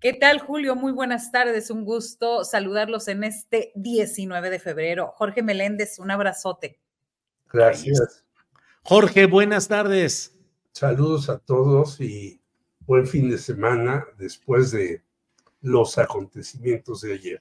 ¿Qué tal, Julio? Muy buenas tardes. Un gusto saludarlos en este 19 de febrero. Jorge Meléndez, un abrazote. Gracias. Jorge, buenas tardes. Saludos a todos y buen fin de semana después de los acontecimientos de ayer.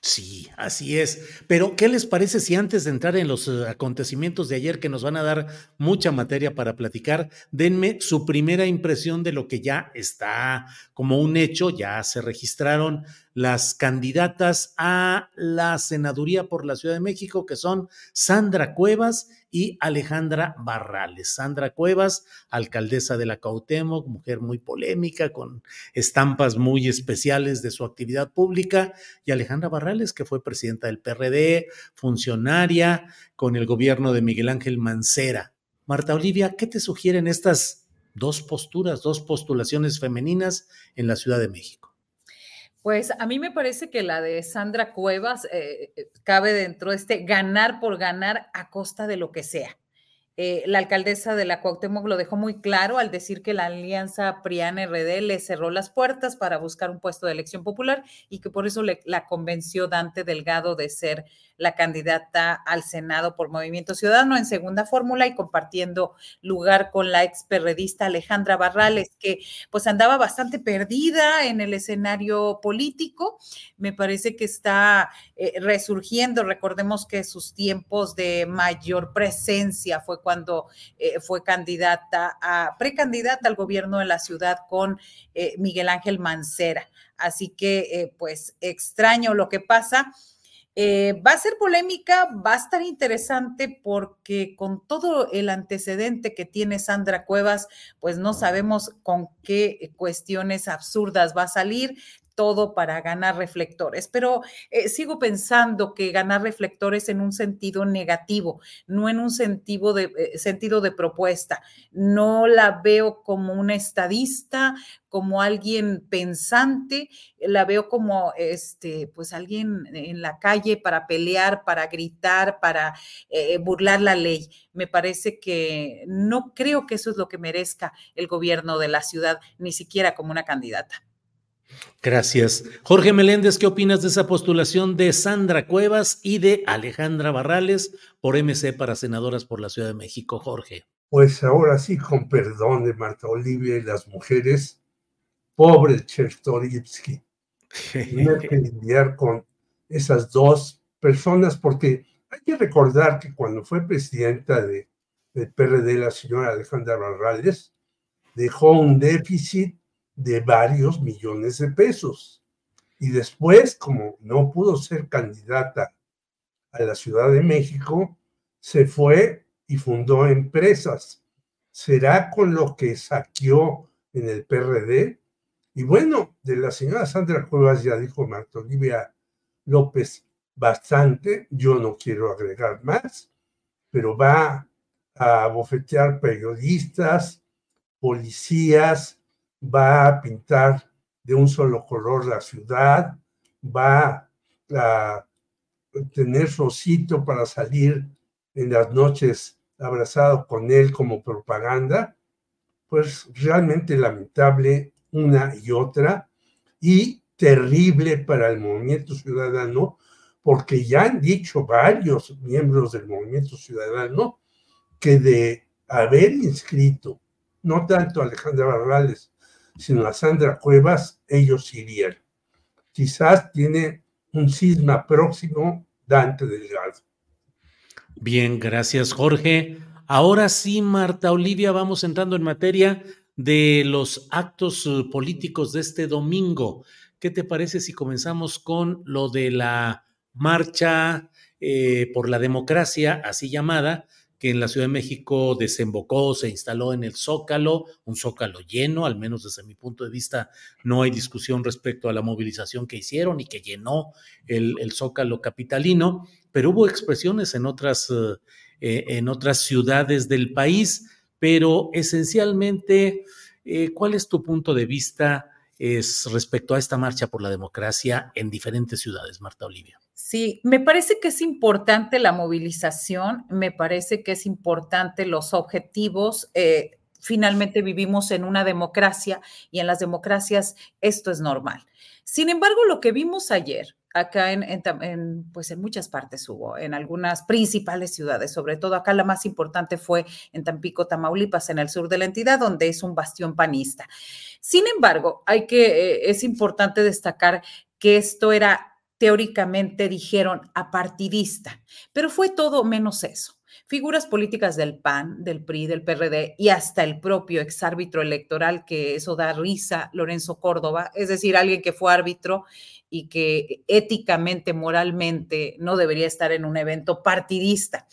Sí, así es. Pero, ¿qué les parece si antes de entrar en los eh, acontecimientos de ayer, que nos van a dar mucha materia para platicar, denme su primera impresión de lo que ya está como un hecho, ya se registraron las candidatas a la senaduría por la Ciudad de México, que son Sandra Cuevas y Alejandra Barrales. Sandra Cuevas, alcaldesa de la Cautemoc, mujer muy polémica, con estampas muy especiales de su actividad pública, y Alejandra Barrales, que fue presidenta del PRD, funcionaria con el gobierno de Miguel Ángel Mancera. Marta Olivia, ¿qué te sugieren estas dos posturas, dos postulaciones femeninas en la Ciudad de México? Pues a mí me parece que la de Sandra Cuevas eh, eh, cabe dentro de este ganar por ganar a costa de lo que sea. Eh, la alcaldesa de la Cuauhtémoc lo dejó muy claro al decir que la alianza PRIAN-RD le cerró las puertas para buscar un puesto de elección popular y que por eso la convenció Dante Delgado de ser la candidata al Senado por Movimiento Ciudadano en segunda fórmula y compartiendo lugar con la ex perredista Alejandra Barrales, que pues andaba bastante perdida en el escenario político. Me parece que está eh, resurgiendo. Recordemos que sus tiempos de mayor presencia fue cuando eh, fue candidata a precandidata al gobierno de la ciudad con eh, Miguel Ángel Mancera. Así que, pues, extraño lo que pasa. Eh, va a ser polémica, va a estar interesante porque con todo el antecedente que tiene Sandra Cuevas, pues no sabemos con qué cuestiones absurdas va a salir todo para ganar reflectores, pero eh, sigo pensando que ganar reflectores en un sentido negativo, no en un sentido de, eh, sentido de propuesta. No la veo como una estadista, como alguien pensante, la veo como este, pues alguien en la calle para pelear, para gritar, para eh, burlar la ley. Me parece que no creo que eso es lo que merezca el gobierno de la ciudad, ni siquiera como una candidata. Gracias. Jorge Meléndez, ¿qué opinas de esa postulación de Sandra Cuevas y de Alejandra Barrales por MC para senadoras por la Ciudad de México? Jorge. Pues ahora sí, con perdón de Marta Olivia y las mujeres, pobre Chertorivsky. Tiene que lidiar con esas dos personas porque hay que recordar que cuando fue presidenta de, del PRD, la señora Alejandra Barrales, dejó un déficit de varios millones de pesos. Y después, como no pudo ser candidata a la Ciudad de México, se fue y fundó empresas. ¿Será con lo que saqueó en el PRD? Y bueno, de la señora Sandra Cuevas ya dijo Marta Olivia López bastante, yo no quiero agregar más, pero va a bofetear periodistas, policías, va a pintar de un solo color la ciudad, va a tener rosito para salir en las noches abrazado con él como propaganda. pues realmente lamentable una y otra y terrible para el movimiento ciudadano, porque ya han dicho varios miembros del movimiento ciudadano que de haber inscrito no tanto Alejandra Barrales, sino a Sandra Cuevas, ellos irían. Quizás tiene un cisma próximo Dante Delgado. Bien, gracias Jorge. Ahora sí, Marta Olivia, vamos entrando en materia de los actos eh, políticos de este domingo. ¿Qué te parece si comenzamos con lo de la marcha eh, por la democracia, así llamada, que en la Ciudad de México desembocó, se instaló en el Zócalo, un Zócalo lleno, al menos desde mi punto de vista no hay discusión respecto a la movilización que hicieron y que llenó el, Zócalo capitalino, pero hubo expresiones en otras, eh, en otras ciudades del país, pero esencialmente, eh, ¿cuál es tu punto de vista es respecto a esta marcha por la democracia en diferentes ciudades, Marta Olivia? Sí, me parece que es importante la movilización, me parece que es importante los objetivos. Eh, finalmente vivimos en una democracia y en las democracias esto es normal. Sin embargo, lo que vimos ayer, acá en, pues en muchas partes hubo, en algunas principales ciudades, sobre todo acá la más importante fue en Tampico, Tamaulipas, en el sur de la entidad, donde es un bastión panista. Sin embargo, hay que, eh, es importante destacar que esto era teóricamente dijeron apartidista, pero fue todo menos eso. Figuras políticas del PAN, del PRI, del PRD y hasta el propio exárbitro electoral, que eso da risa, Lorenzo Córdoba, es decir, alguien que fue árbitro y que éticamente, moralmente no debería estar en un evento partidista.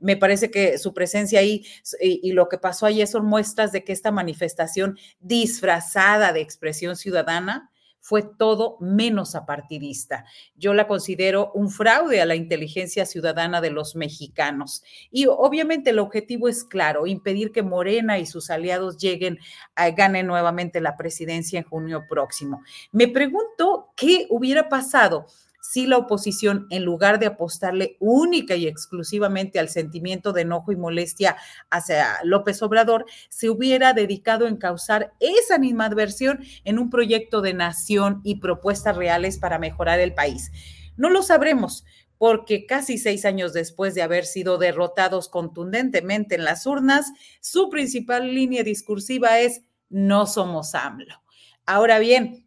Me parece que su presencia ahí y, lo que pasó allí son muestras de que esta manifestación disfrazada de expresión ciudadana fue todo menos apartidista. Yo la considero un fraude a la inteligencia ciudadana de los mexicanos. Y obviamente el objetivo es claro, impedir que Morena y sus aliados lleguen a ganen nuevamente la presidencia en junio próximo. Me pregunto qué hubiera pasado si la oposición, en lugar de apostarle única y exclusivamente al sentimiento de enojo y molestia hacia López Obrador, se hubiera dedicado en causar esa animadversión en un proyecto de nación y propuestas reales para mejorar el país. No lo sabremos, porque casi seis años después de haber sido derrotados contundentemente en las urnas, su principal línea discursiva es no somos AMLO. Ahora bien,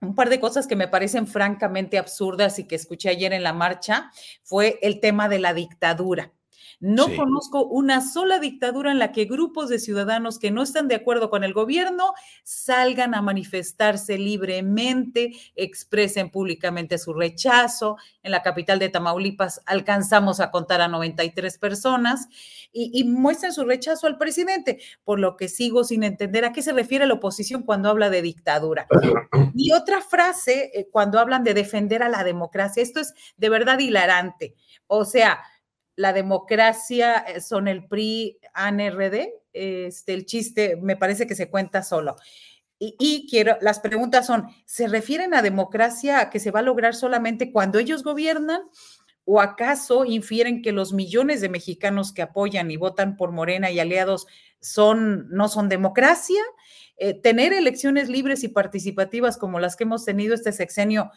un par de cosas que me parecen francamente absurdas y que escuché ayer en la marcha fue el tema de la dictadura. No conozco una sola dictadura en la que grupos de ciudadanos que no están de acuerdo con el gobierno salgan a manifestarse libremente, expresen públicamente su rechazo. En la capital de Tamaulipas alcanzamos a contar a 93 personas y, y muestren su rechazo al presidente, por lo que sigo sin entender a qué se refiere la oposición cuando habla de dictadura. Y otra frase, eh, cuando hablan de defender a la democracia, esto es de verdad hilarante. O sea, la democracia eh, son el PRI, ANRD, este, el chiste me parece que se cuenta solo. Y, quiero, las preguntas son, ¿se refieren a democracia que se va a lograr solamente cuando ellos gobiernan? ¿O acaso infieren que los millones de mexicanos que apoyan y votan por Morena y aliados son, no son democracia? Eh, tener elecciones libres y participativas como las que hemos tenido este sexenio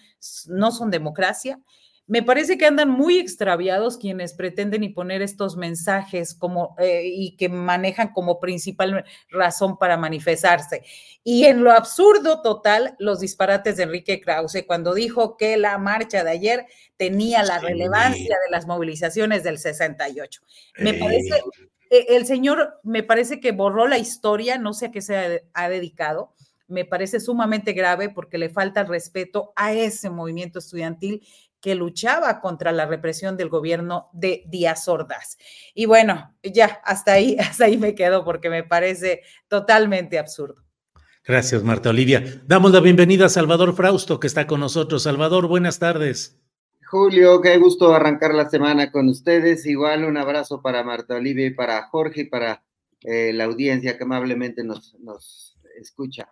no son democracia. Me parece que andan muy extraviados quienes pretenden imponer estos mensajes como, eh, y que manejan como principal razón para manifestarse. Y en lo absurdo total, los disparates de Enrique Krause cuando dijo que la marcha de ayer tenía la relevancia de las movilizaciones del 68. Me parece, eh, el señor me parece que borró la historia, no sé a qué se ha dedicado me parece sumamente grave porque le falta el respeto a ese movimiento estudiantil que luchaba contra la represión del gobierno de Díaz Ordaz. Y bueno, ya hasta ahí, hasta ahí me quedo porque me parece totalmente absurdo. Gracias, Marta Olivia. Damos la bienvenida a Salvador Frausto, que está con nosotros. Salvador, buenas tardes. Julio, qué gusto arrancar la semana con ustedes. Igual un abrazo para Marta Olivia y para Jorge y para eh, la audiencia que amablemente nos, nos escucha.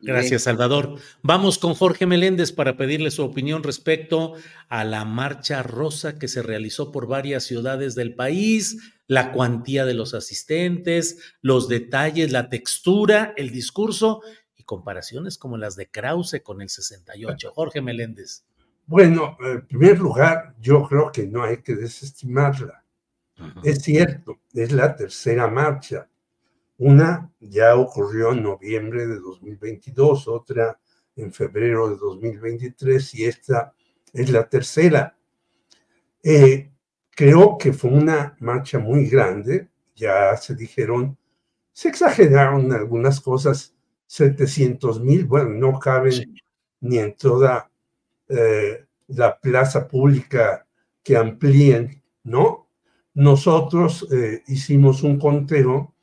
Gracias, Salvador. Vamos con Jorge Meléndez para pedirle su opinión respecto a la marcha rosa que se realizó por varias ciudades del país, la cuantía de los asistentes, los detalles, la textura, el discurso y comparaciones como las de Krause con el 68. Jorge Meléndez. Bueno, en primer lugar, yo creo que no hay que desestimarla. Es cierto, es la tercera marcha una ya ocurrió en noviembre de 2022, otra en febrero de 2023 y esta es la tercera. Eh, creo que fue una marcha muy grande, ya se dijeron, se exageraron algunas cosas, 700 mil, bueno, no caben ni en toda eh, la plaza pública que amplíen, ¿no? Nosotros eh, hicimos un conteo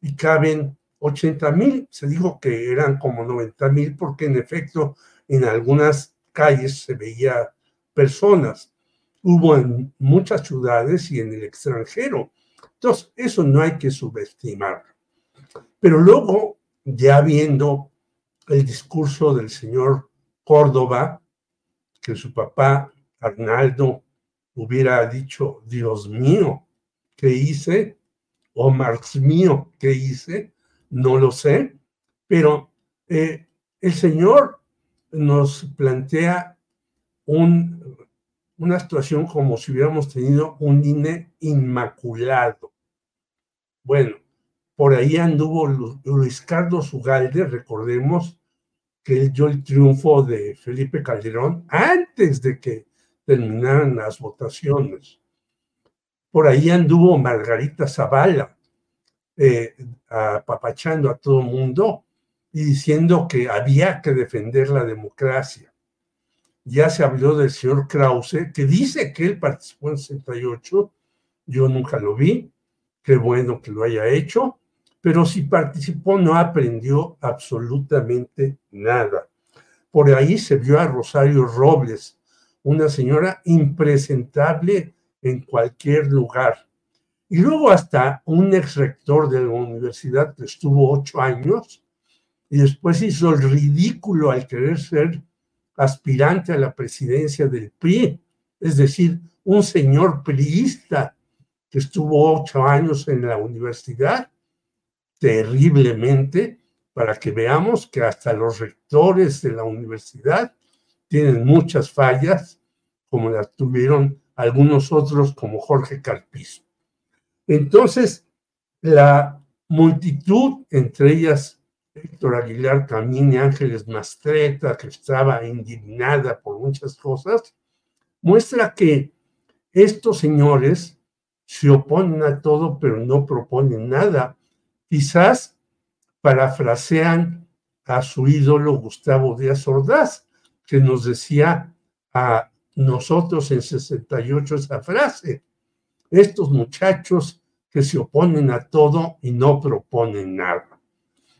y caben 80 mil. Se dijo que eran como 90 mil porque en efecto en algunas calles se veía personas. Hubo en muchas ciudades y en el extranjero. Entonces, eso no hay que subestimar. Pero luego, ya viendo el discurso del señor Córdoba, que su papá Arnaldo hubiera dicho, Dios mío, ¿qué hice? O Marx mío que hice, no lo sé, pero eh, el Señor nos plantea un, una situación como si hubiéramos tenido un INE inmaculado. Bueno, por ahí anduvo Luis Carlos Ugalde, recordemos que él dio el triunfo de Felipe Calderón antes de que terminaran las votaciones. Por ahí anduvo Margarita Zavala, eh, apapachando a todo mundo y diciendo que había que defender la democracia. Ya se habló del señor Krause, que dice que él participó en 68, yo nunca lo vi, qué bueno que lo haya hecho, pero si participó no aprendió absolutamente nada. Por ahí se vio a Rosario Robles, una señora impresentable en cualquier lugar. Y luego hasta un ex rector de la universidad que estuvo ocho años y después hizo el ridículo al querer ser aspirante a la presidencia del PRI, es decir, un señor priista que estuvo ocho años en la universidad, terriblemente, para que veamos que hasta los rectores de la universidad tienen muchas fallas, como las tuvieron algunos otros como Jorge Carpizo. Entonces, la multitud, entre ellas Héctor Aguilar Camín y Ángeles Mastreta, que estaba indignada por muchas cosas, muestra que estos señores se oponen a todo, pero no proponen nada. Quizás parafrasean a su ídolo Gustavo Díaz Ordaz, que nos decía a nosotros en 68 esa frase. Estos muchachos que se oponen a todo y no proponen nada.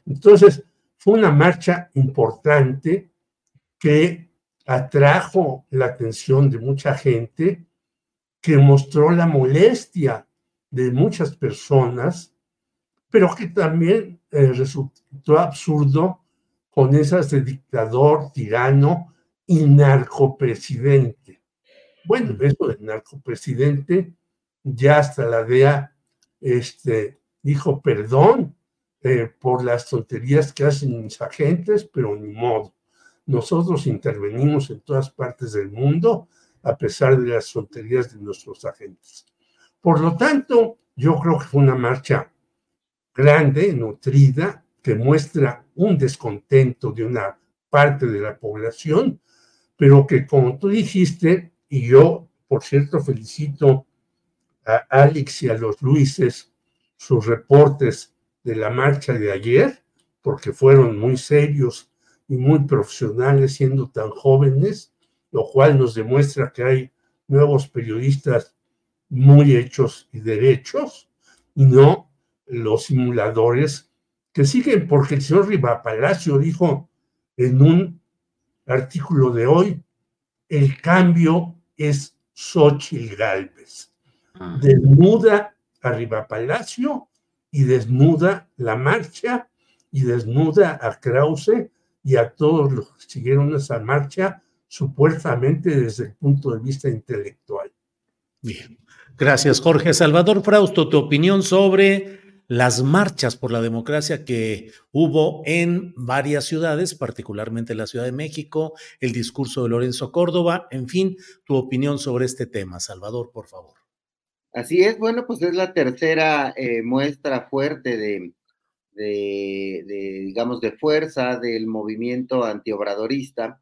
Entonces, fue una marcha importante que atrajo la atención de mucha gente, que mostró la molestia de muchas personas, pero que también eh, resultó absurdo con esas de dictador, tirano y narcopresidente. Bueno, eso del narcopresidente, ya hasta la DEA este, dijo perdón eh, por las tonterías que hacen mis agentes, pero ni modo. Nosotros intervenimos en todas partes del mundo a pesar de las tonterías de nuestros agentes. Por lo tanto, yo creo que fue una marcha grande, nutrida, que muestra un descontento de una parte de la población, pero que como tú dijiste, y yo, por cierto, felicito a Alex y a los Luises sus reportes de la marcha de ayer, porque fueron muy serios y muy profesionales siendo tan jóvenes, lo cual nos demuestra que hay nuevos periodistas muy hechos y derechos, y no los simuladores que siguen, porque el señor Riva Palacio dijo en un artículo de hoy, el cambio es Xochitl Galvez. Ah. Desnuda arriba Palacio y desnuda la marcha y desnuda a Krause y a todos los que siguieron esa marcha, supuestamente desde el punto de vista intelectual. Bien, gracias Jorge. Salvador Frausto, tu opinión sobre las marchas por la democracia que hubo en varias ciudades, particularmente la Ciudad de México, el discurso de Lorenzo Córdoba, en fin, tu opinión sobre este tema. Salvador, por favor. Así es, bueno, pues es la tercera eh, muestra fuerte de, de, digamos, de fuerza del movimiento antiobradorista.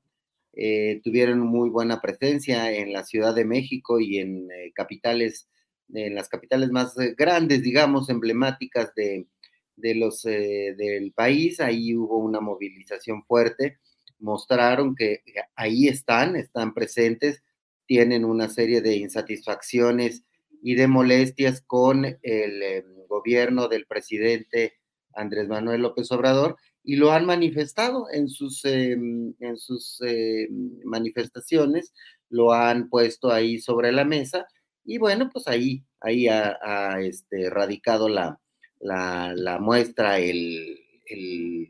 Eh, tuvieron muy buena presencia en la Ciudad de México y en eh, capitales, en las capitales más grandes, digamos, emblemáticas de, de los, del país. Ahí hubo una movilización fuerte. Mostraron que ahí están, están presentes, tienen una serie de insatisfacciones y de molestias con el gobierno del presidente Andrés Manuel López Obrador y lo han manifestado en sus, en sus manifestaciones, lo han puesto ahí sobre la mesa y bueno, pues ahí, ahí ha, este, radicado la, la, muestra, el,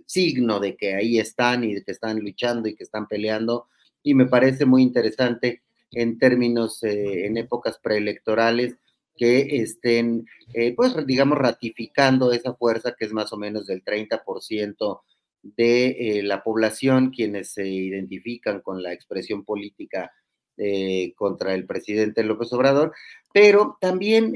signo de que ahí están y de que están luchando y que están peleando y me parece muy interesante en términos, eh, en épocas preelectorales, que estén, eh, pues, digamos, ratificando esa fuerza que es más o menos del 30% de eh, la población quienes se identifican con la expresión política contra el presidente López Obrador, pero también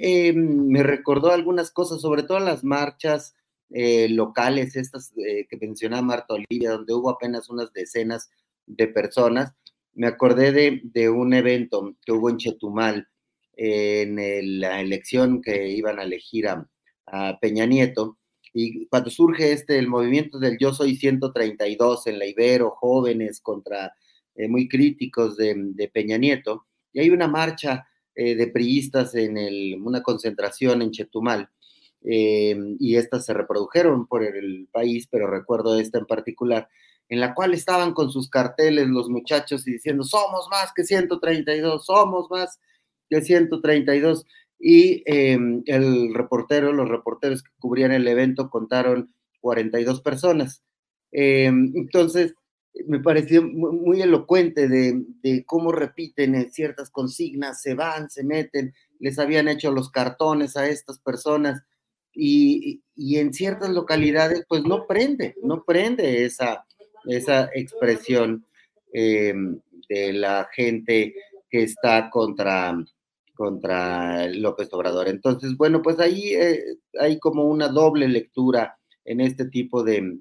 me recordó algunas cosas, sobre todo las marchas locales, estas que mencionaba Marta Olivia, donde hubo apenas unas decenas de personas, me acordé de, un evento que hubo en Chetumal en la elección que iban a elegir a, Peña Nieto. Y cuando surge este, el movimiento del Yo Soy 132 en la Ibero, jóvenes contra eh, muy críticos de, Peña Nieto, y hay una marcha eh, de priistas en una concentración en Chetumal, eh, y estas se reprodujeron por el país, pero recuerdo esta en particular, en la cual estaban con sus carteles los muchachos y diciendo, somos más que 132, somos más que 132. Y em, el reportero, los reporteros que cubrían el evento contaron 42 personas. Em, entonces, me pareció muy, elocuente de, cómo repiten ciertas consignas, se van, se meten, les habían hecho los cartones a estas personas y, y en ciertas localidades pues no prende, no prende esa, esa expresión em, de la gente que está contra, contra López Obrador. Entonces, bueno, pues ahí eh, hay como una doble lectura en este tipo de,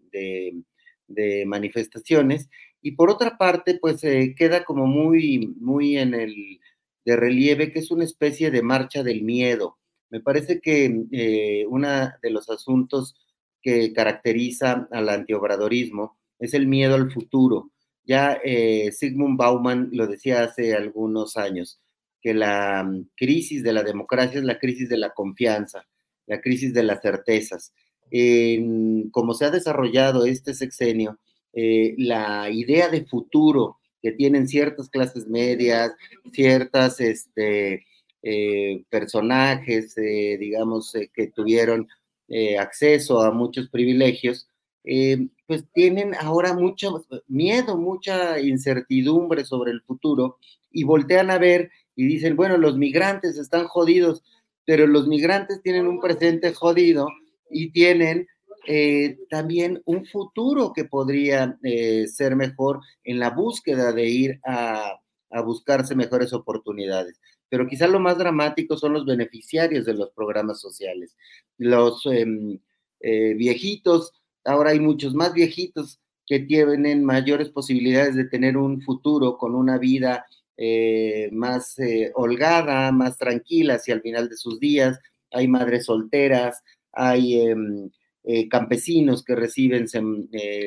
manifestaciones. Y por otra parte, pues eh, queda como muy, muy en el de relieve que es una especie de marcha del miedo. Me parece que eh, uno de los asuntos que caracteriza al antiobradorismo es el miedo al futuro. Ya eh, Sigmund Bauman lo decía hace algunos años, que la mm, crisis de la democracia es la crisis de la confianza, la crisis de las certezas. Como se ha desarrollado este sexenio, eh, la idea de futuro que tienen ciertas clases medias, ciertas este, eh, personajes, digamos, que tuvieron acceso a muchos privilegios, eh, pues tienen ahora mucho miedo, mucha incertidumbre sobre el futuro y voltean a ver y dicen, bueno, los migrantes están jodidos, pero los migrantes tienen un presente jodido y tienen eh, también un futuro que podría eh, ser mejor en la búsqueda de ir a, a buscarse mejores oportunidades pero quizá lo más dramático son los beneficiarios de los programas sociales, los em, viejitos ahora hay muchos más viejitos que tienen mayores posibilidades de tener un futuro con una vida eh, más eh, holgada, más tranquila hacia el final de sus días. Hay madres solteras, hay em, eh, campesinos que reciben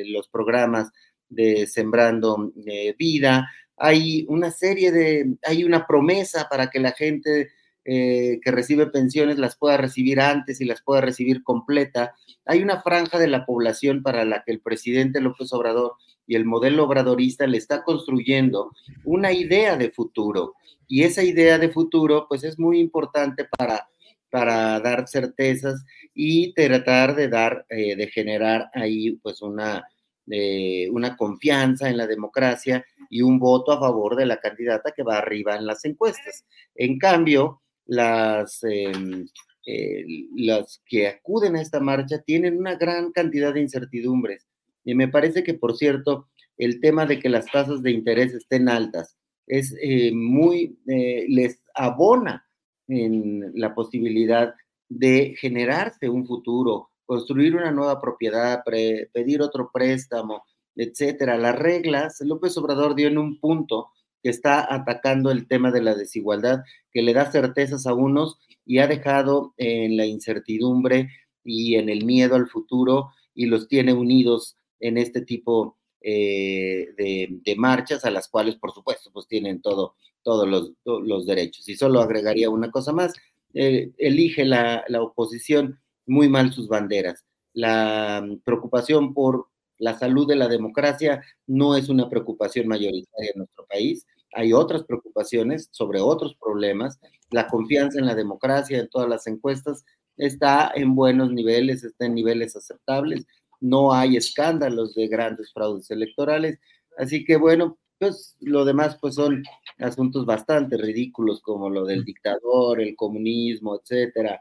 los programas de Sembrando Vida. Hay una serie de, hay una promesa para que la gente que recibe pensiones las pueda recibir antes y las pueda recibir completa hay una franja de la población para la que el presidente López Obrador y el modelo obradorista le está construyendo una idea de futuro. Y esa idea de futuro, pues es muy importante para, para dar certezas y tratar de dar, eh, de generar ahí, pues una, eh, una confianza en la democracia y un voto a favor de la candidata que va arriba en las encuestas. En cambio, las, em, eh, las que acuden a esta marcha tienen una gran cantidad de incertidumbres. Y me parece que, por cierto, el tema de que las tasas de interés estén altas es eh, muy, les abona en la posibilidad de generarse un futuro, construir una nueva propiedad, pedir otro préstamo, etcétera. Las reglas, López Obrador dio en un punto que está atacando el tema de la desigualdad, que le da certezas a unos y ha dejado en la incertidumbre y en el miedo al futuro y los tiene unidos en este tipo eh, de, marchas a las cuales, por supuesto, pues tienen todo, todos los, derechos. Y solo agregaría una cosa más, eh, elige la, la oposición muy mal sus banderas. La mm, preocupación por la salud de la democracia no es una preocupación mayoritaria en nuestro país. Hay otras preocupaciones sobre otros problemas. La confianza en la democracia en todas las encuestas está en buenos niveles, está en niveles aceptables. No hay escándalos de grandes fraudes electorales. Así que bueno, pues lo demás pues son asuntos bastante ridículos como lo del dictador, el comunismo, etcétera,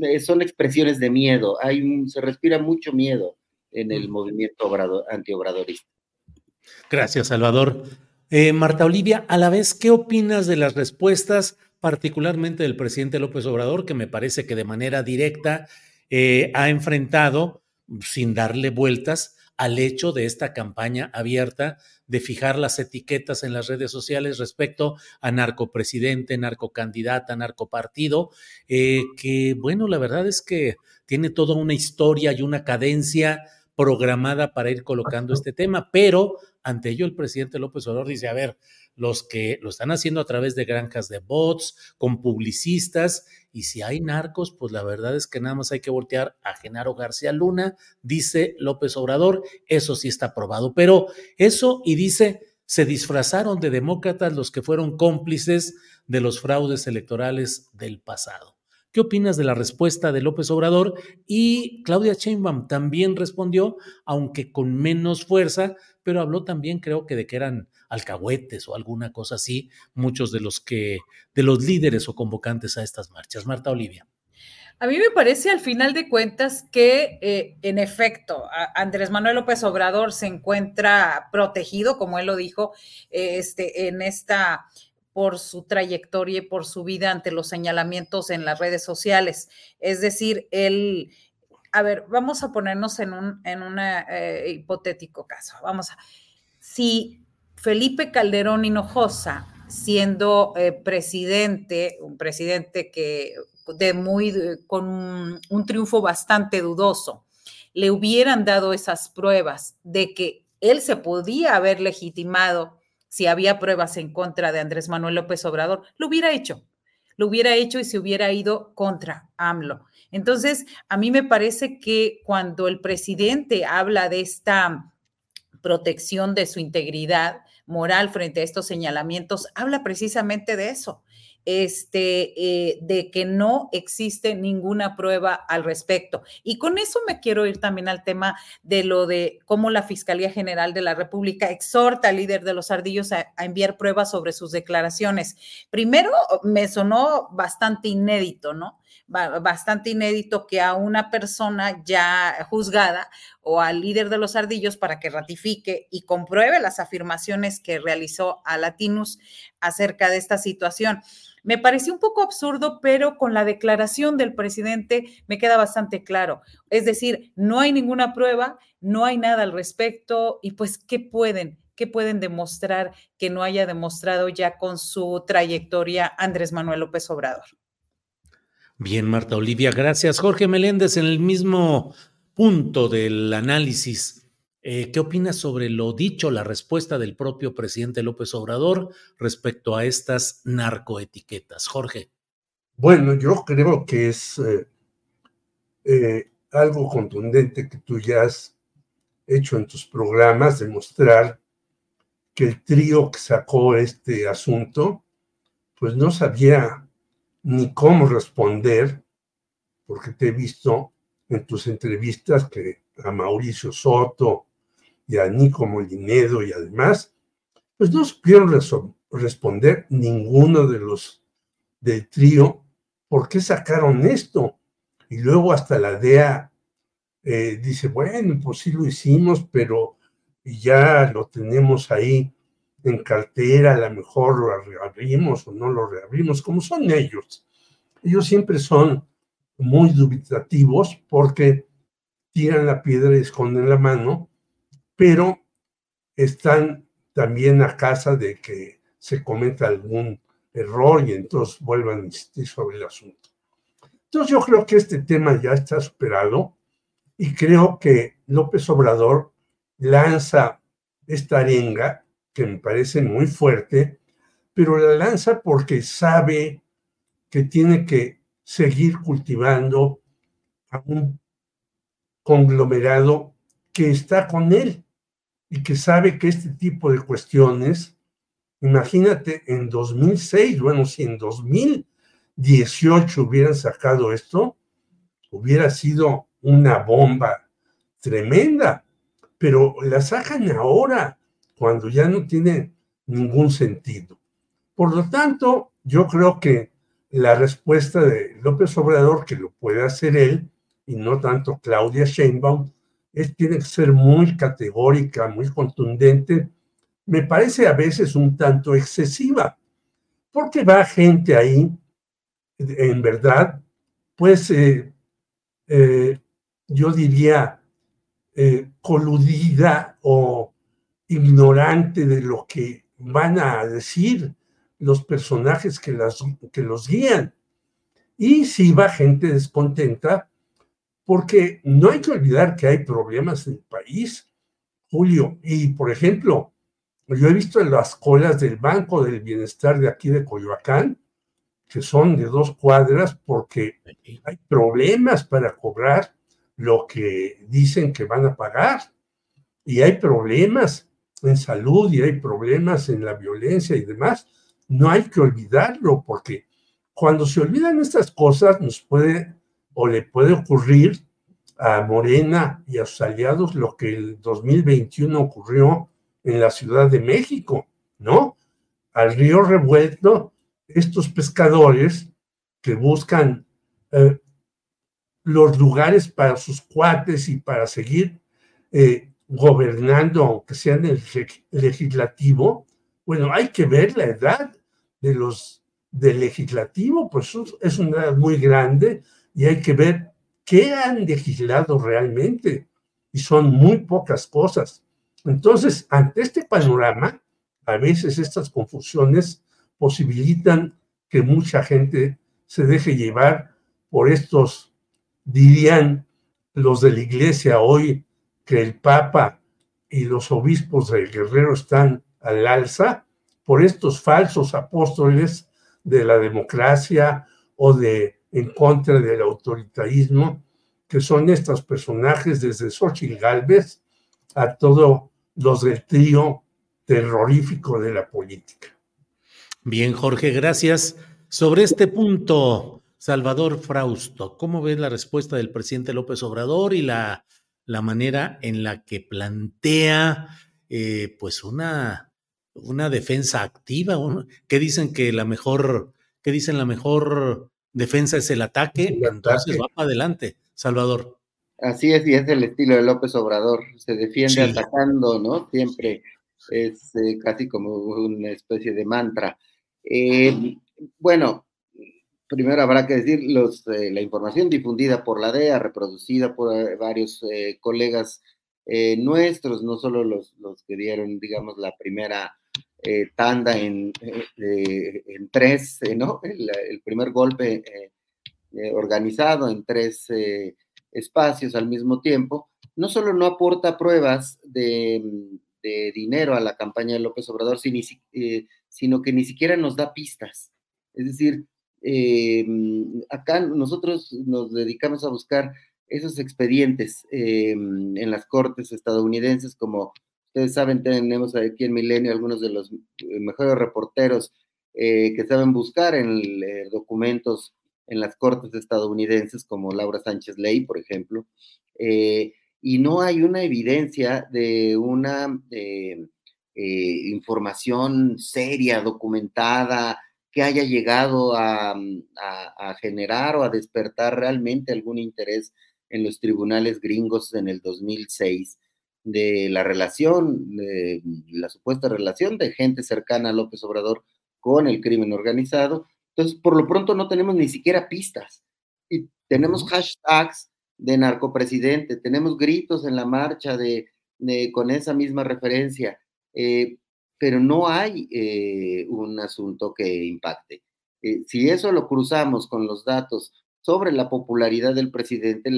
eh, son expresiones de miedo, hay se respira mucho miedo en el movimiento antiobradorista. Gracias, Salvador. Eh, Marta Olivia, a la vez, ¿qué opinas de las respuestas, particularmente del presidente López Obrador, que me parece que de manera directa eh, ha enfrentado, sin darle vueltas, al hecho de esta campaña abierta de fijar las etiquetas en las redes sociales respecto a narcopresidente, narcocandidata, narcopartido, eh, que bueno, la verdad es que tiene toda una historia y una cadencia programada para ir colocando este tema, pero ante ello el presidente López Obrador dice, a ver, los que lo están haciendo a través de granjas de bots, con publicistas, y si hay narcos, pues la verdad es que nada más hay que voltear a Genaro García Luna, dice López Obrador, eso sí está probado, pero eso y dice, se disfrazaron de demócratas los que fueron cómplices de los fraudes electorales del pasado. ¿Qué opinas de la respuesta de López Obrador? Y Claudia Sheinbaum también respondió, aunque con menos fuerza, pero habló también, creo que de que eran alcahuetes o alguna cosa así, muchos de los que, de los líderes o convocantes a estas marchas. Marta Olivia. A mí me parece al final de cuentas que, eh, en efecto, Andrés Manuel López Obrador se encuentra protegido, como él lo dijo, este, en esta por su trayectoria y por su vida ante los señalamientos en las redes sociales. Es decir, él, a ver, vamos a ponernos en un en eh, hipotético caso. Vamos a, si Felipe Calderón Hinojosa, siendo eh, presidente, un presidente que de muy, con un triunfo bastante dudoso, le hubieran dado esas pruebas de que él se podía haber legitimado si había pruebas en contra de Andrés Manuel López Obrador, lo hubiera hecho, lo hubiera hecho y se hubiera ido contra AMLO. Entonces, a mí me parece que cuando el presidente habla de esta protección de su integridad moral frente a estos señalamientos, habla precisamente de eso, este, eh, de que no existe ninguna prueba al respecto. Y con eso me quiero ir también al tema de lo de cómo la Fiscalía General de la República exhorta al líder de los ardillos a, a enviar pruebas sobre sus declaraciones. Primero, me sonó bastante inédito, ¿no? Bastante inédito que a una persona ya juzgada o al líder de los ardillos para que ratifique y compruebe las afirmaciones que realizó a Latinus acerca de esta situación. Me pareció un poco absurdo, pero con la declaración del presidente me queda bastante claro. Es decir, no hay ninguna prueba, no hay nada al respecto y pues, ¿qué pueden? ¿Qué pueden demostrar que no haya demostrado ya con su trayectoria Andrés Manuel López Obrador? Bien, Marta Olivia, gracias. Jorge Meléndez, en el mismo punto del análisis eh, ¿Qué opinas sobre lo dicho, la respuesta del propio presidente López Obrador respecto a estas narcoetiquetas? Jorge. Bueno, yo creo que es eh, eh, algo contundente que tú ya has hecho en tus programas, demostrar que el trío que sacó este asunto, pues no sabía ni cómo responder, porque te he visto en tus entrevistas que a Mauricio Soto, y a Nico Molinedo y además, pues no supieron responder ninguno de los del trío por qué sacaron esto. Y luego hasta la DEA eh, dice, bueno, pues sí lo hicimos, pero ya lo tenemos ahí en cartera, a lo mejor lo reabrimos o no lo reabrimos, como son ellos. Ellos siempre son muy dubitativos porque tiran la piedra y esconden la mano, pero están también a casa de que se cometa algún error y entonces vuelvan a insistir sobre el asunto. Entonces yo creo que este tema ya está superado y creo que López Obrador lanza esta arenga que me parece muy fuerte, pero la lanza porque sabe que tiene que seguir cultivando a un conglomerado que está con él y que sabe que este tipo de cuestiones, imagínate en 2006, bueno, si en 2018 hubieran sacado esto, hubiera sido una bomba tremenda, pero la sacan ahora, cuando ya no tiene ningún sentido. Por lo tanto, yo creo que la respuesta de López Obrador, que lo puede hacer él, y no tanto Claudia Sheinbaum, es, tiene que ser muy categórica, muy contundente, me parece a veces un tanto excesiva, porque va gente ahí, en verdad, pues eh, eh, yo diría eh, coludida o ignorante de lo que van a decir los personajes que, las, que los guían. Y si va gente descontenta, porque no hay que olvidar que hay problemas en el país, Julio. Y, por ejemplo, yo he visto en las colas del Banco del Bienestar de aquí de Coyoacán, que son de dos cuadras, porque hay problemas para cobrar lo que dicen que van a pagar. Y hay problemas en salud y hay problemas en la violencia y demás. No hay que olvidarlo, porque cuando se olvidan estas cosas nos puede o le puede ocurrir a Morena y a sus aliados lo que el 2021 ocurrió en la Ciudad de México, ¿no? Al río revuelto, estos pescadores que buscan eh, los lugares para sus cuates y para seguir eh, gobernando, aunque sea en el legislativo, bueno, hay que ver la edad de los del legislativo, pues es una edad muy grande y hay que ver qué han legislado realmente. Y son muy pocas cosas. Entonces, ante este panorama, a veces estas confusiones posibilitan que mucha gente se deje llevar por estos, dirían los de la iglesia hoy, que el Papa y los obispos del Guerrero están al alza, por estos falsos apóstoles de la democracia o de en contra del autoritarismo, que son estos personajes desde Xochitl Galvez a todos los del trío terrorífico de la política. Bien, Jorge, gracias. Sobre este punto, Salvador Frausto, ¿cómo ves la respuesta del presidente López Obrador y la, la manera en la que plantea eh, pues una, una defensa activa? ¿Qué dicen que la mejor, qué dicen la mejor defensa es el ataque, entonces va para adelante, Salvador. Así es, y es el estilo de López Obrador, se defiende atacando, ¿no? Siempre es eh, casi como una especie de mantra. Eh, bueno, primero habrá que decir, los, eh, la información difundida por la DEA, reproducida por varios colegas nuestros, no solo los, que dieron, digamos, la primera eh, tanda en, eh, tres, eh, ¿no? El, primer golpe organizado en tres espacios al mismo tiempo, no solo no aporta pruebas de, dinero a la campaña de López Obrador, sino que ni siquiera nos da pistas. Es decir, acá nosotros nos dedicamos a buscar esos expedientes en las cortes estadounidenses como Ustedes saben, tenemos aquí en Milenio algunos de los eh, mejores reporteros eh, que saben buscar en eh, documentos en las cortes estadounidenses, como Laura Sánchez Ley, por ejemplo. y no hay una evidencia de una eh, eh, información seria, documentada, que haya llegado a, a, generar o a despertar realmente algún interés en los tribunales gringos en el 2006 de la relación, de la supuesta relación de gente cercana a López Obrador con el crimen organizado. Entonces, por lo pronto no tenemos ni siquiera pistas. Y tenemos hashtags de narcopresidente, tenemos gritos en la marcha de, con esa misma referencia, eh, pero no hay eh, un asunto que impacte. Eh, si eso lo cruzamos con los datos sobre la popularidad del presidente,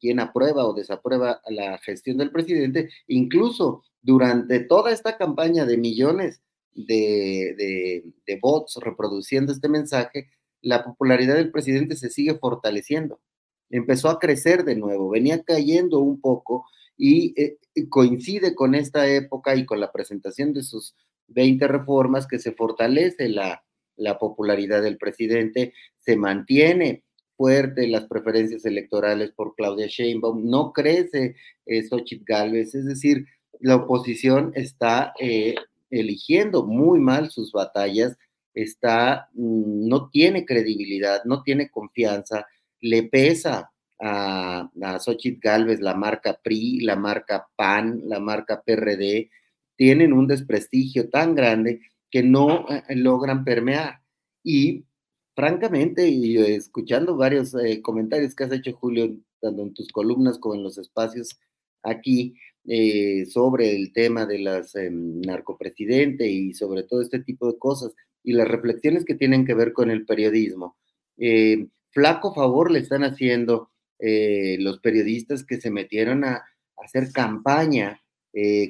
quien aprueba o desaprueba la gestión del presidente, incluso durante toda esta campaña de millones de bots reproduciendo este mensaje, la popularidad del presidente se sigue fortaleciendo. Empezó a crecer de nuevo, venía cayendo un poco y eh, coincide con esta época y con la presentación de sus 20 reformas que se fortalece la, la popularidad del presidente, se mantiene fuerte las preferencias electorales por Claudia Sheinbaum, no crece eh, Xochitl Gálvez, es decir, la oposición está eh, eligiendo muy mal sus batallas, está, mm, no tiene credibilidad, no tiene confianza, le pesa a, a Xochitl Gálvez la marca PRI, la marca PAN, la marca PRD, tienen un desprestigio tan grande que no eh, logran permear. Y francamente, y escuchando varios eh, comentarios que has hecho, Julio, tanto en tus columnas como en los espacios aquí, eh, sobre el tema de las narcopresidente y sobre todo este tipo de cosas y las reflexiones que tienen que ver con el periodismo. Eh, flaco favor le están haciendo los periodistas que se metieron a, a hacer campaña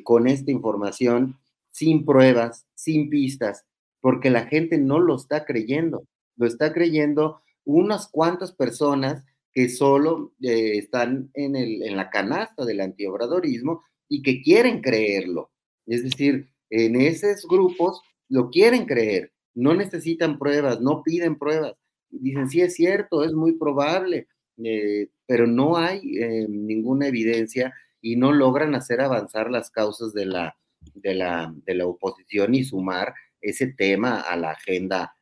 con esta información sin pruebas, sin pistas, porque la gente no lo está creyendo lo está creyendo unas cuantas personas que solo eh, están en, el, en la canasta del antiobradorismo y que quieren creerlo. Es decir, en esos grupos lo quieren creer, no necesitan pruebas, no piden pruebas. Dicen, sí es cierto, es muy probable, eh, pero no hay eh, ninguna evidencia y no logran hacer avanzar las causas de la, de la, de la oposición y sumar ese tema a la agenda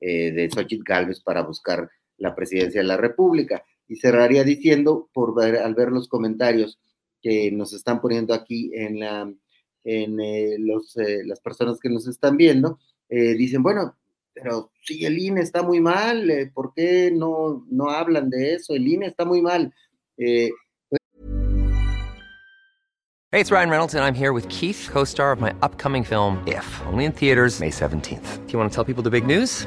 eh, de Xochitl Galvez para buscar la presidencia de la República. Y cerraría diciendo, por ver, al ver los comentarios que nos están poniendo aquí en, la, en eh, los, eh, las personas que nos están viendo, dicen, bueno, pero si el INE está muy mal, eh, ¿por qué no, no hablan de eso? El INE está muy mal. Pues hey, it's Ryan Reynolds, and I'm here with Keith, co-star of my upcoming film, If, only in theaters May 17th. Do you want to tell people the big news?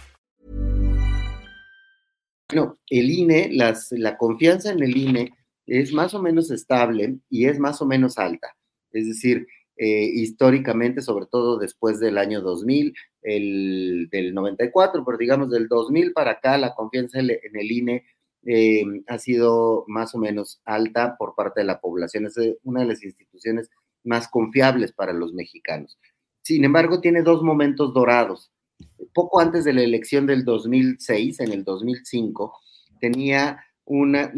Bueno, el INE, la confianza en el INE es más o menos estable y es más o menos alta. Es decir, eh, históricamente, sobre todo después del año 2000, el, del 94, pero digamos del 2000 para acá, la confianza en el INE eh, ha sido más o menos alta por parte de la población. Es una de las instituciones más confiables para los mexicanos. Sin embargo, tiene dos momentos dorados poco antes de la elección del 2006, en el 2005, tenía una,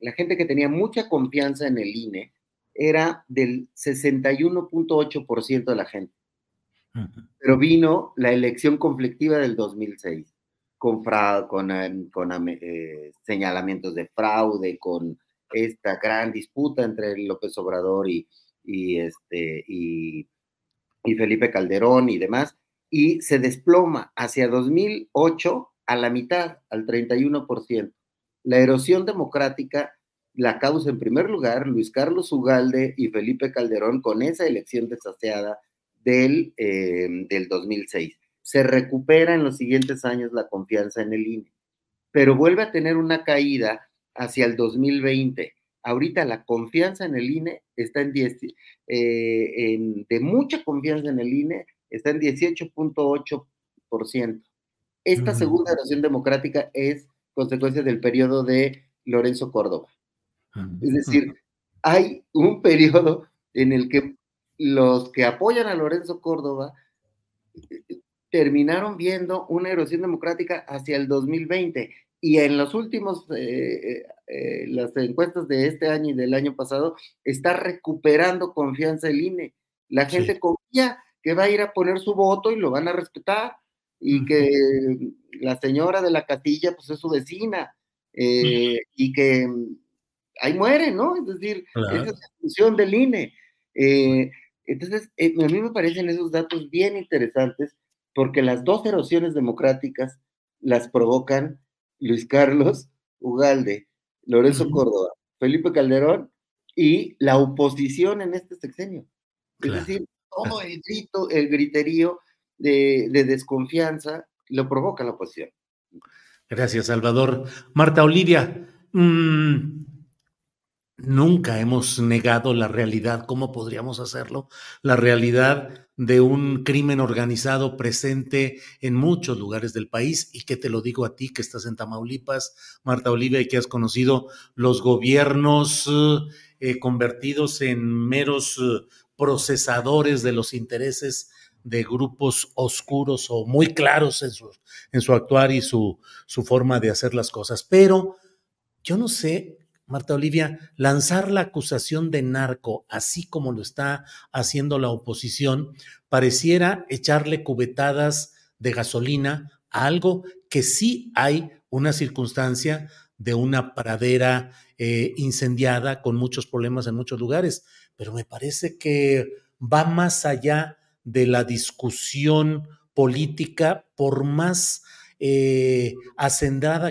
la gente que tenía mucha confianza en el INE era del 61.8% de la gente. Pero vino la elección conflictiva del 2006, con, con, em, con eh, señalamientos de fraude, con esta gran disputa entre López Obrador y, y, este, y, y Felipe Calderón y demás y se desploma hacia 2008 a la mitad, al 31%. La erosión democrática la causa en primer lugar Luis Carlos Ugalde y Felipe Calderón con esa elección desaseada del, eh, del 2006. Se recupera en los siguientes años la confianza en el INE, pero vuelve a tener una caída hacia el 2020. Ahorita la confianza en el INE está en 10, eh, de mucha confianza en el INE, está en 18.8%. Esta segunda erosión democrática es consecuencia del periodo de Lorenzo Córdoba. Es decir, hay un periodo en el que los que apoyan a Lorenzo Córdoba eh, terminaron viendo una erosión democrática hacia el 2020 y en los últimos, eh, eh, las encuestas de este año y del año pasado, está recuperando confianza el INE. La gente confía que va a ir a poner su voto y lo van a respetar y que la señora de la Catilla pues es su vecina y que ahí muere, ¿no? Es decir, esa es la función del INE. Eh, entonces, eh, a mí me parecen esos datos bien interesantes porque las dos erosiones democráticas las provocan Luis Carlos Ugalde, Lorenzo Córdoba, Felipe Calderón y la oposición en este sexenio. Es decir, todo el grito, el griterío de, desconfianza lo provoca la oposición. Gracias, Salvador. Marta Olivia, mmm, Nunca hemos negado la realidad, ¿cómo podríamos hacerlo? La realidad de un crimen organizado presente en muchos lugares del país y que te lo digo a ti que estás en Tamaulipas, Marta Olivia, y que has conocido los gobiernos eh, convertidos en meros eh, procesadores de los intereses de grupos oscuros o muy claros en su, en su actuar y su, su forma de hacer las cosas. Pero yo no sé Marta Olivia, lanzar la acusación de narco, así como lo está haciendo la oposición, pareciera echarle cubetadas de gasolina a algo que sí hay una circunstancia de una pradera eh, incendiada con muchos problemas en muchos lugares, pero me parece que va más allá de la discusión política, por más eh,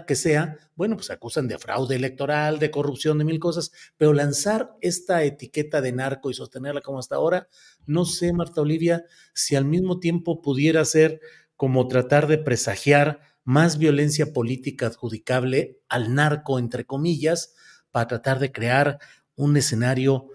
que sea, bueno, pues acusan de fraude electoral, de corrupción, de mil cosas, pero lanzar esta etiqueta de narco y sostenerla como hasta ahora, no sé, Marta Olivia, si al mismo tiempo pudiera ser como tratar de presagiar más violencia política adjudicable al narco, entre comillas, para tratar de crear un escenario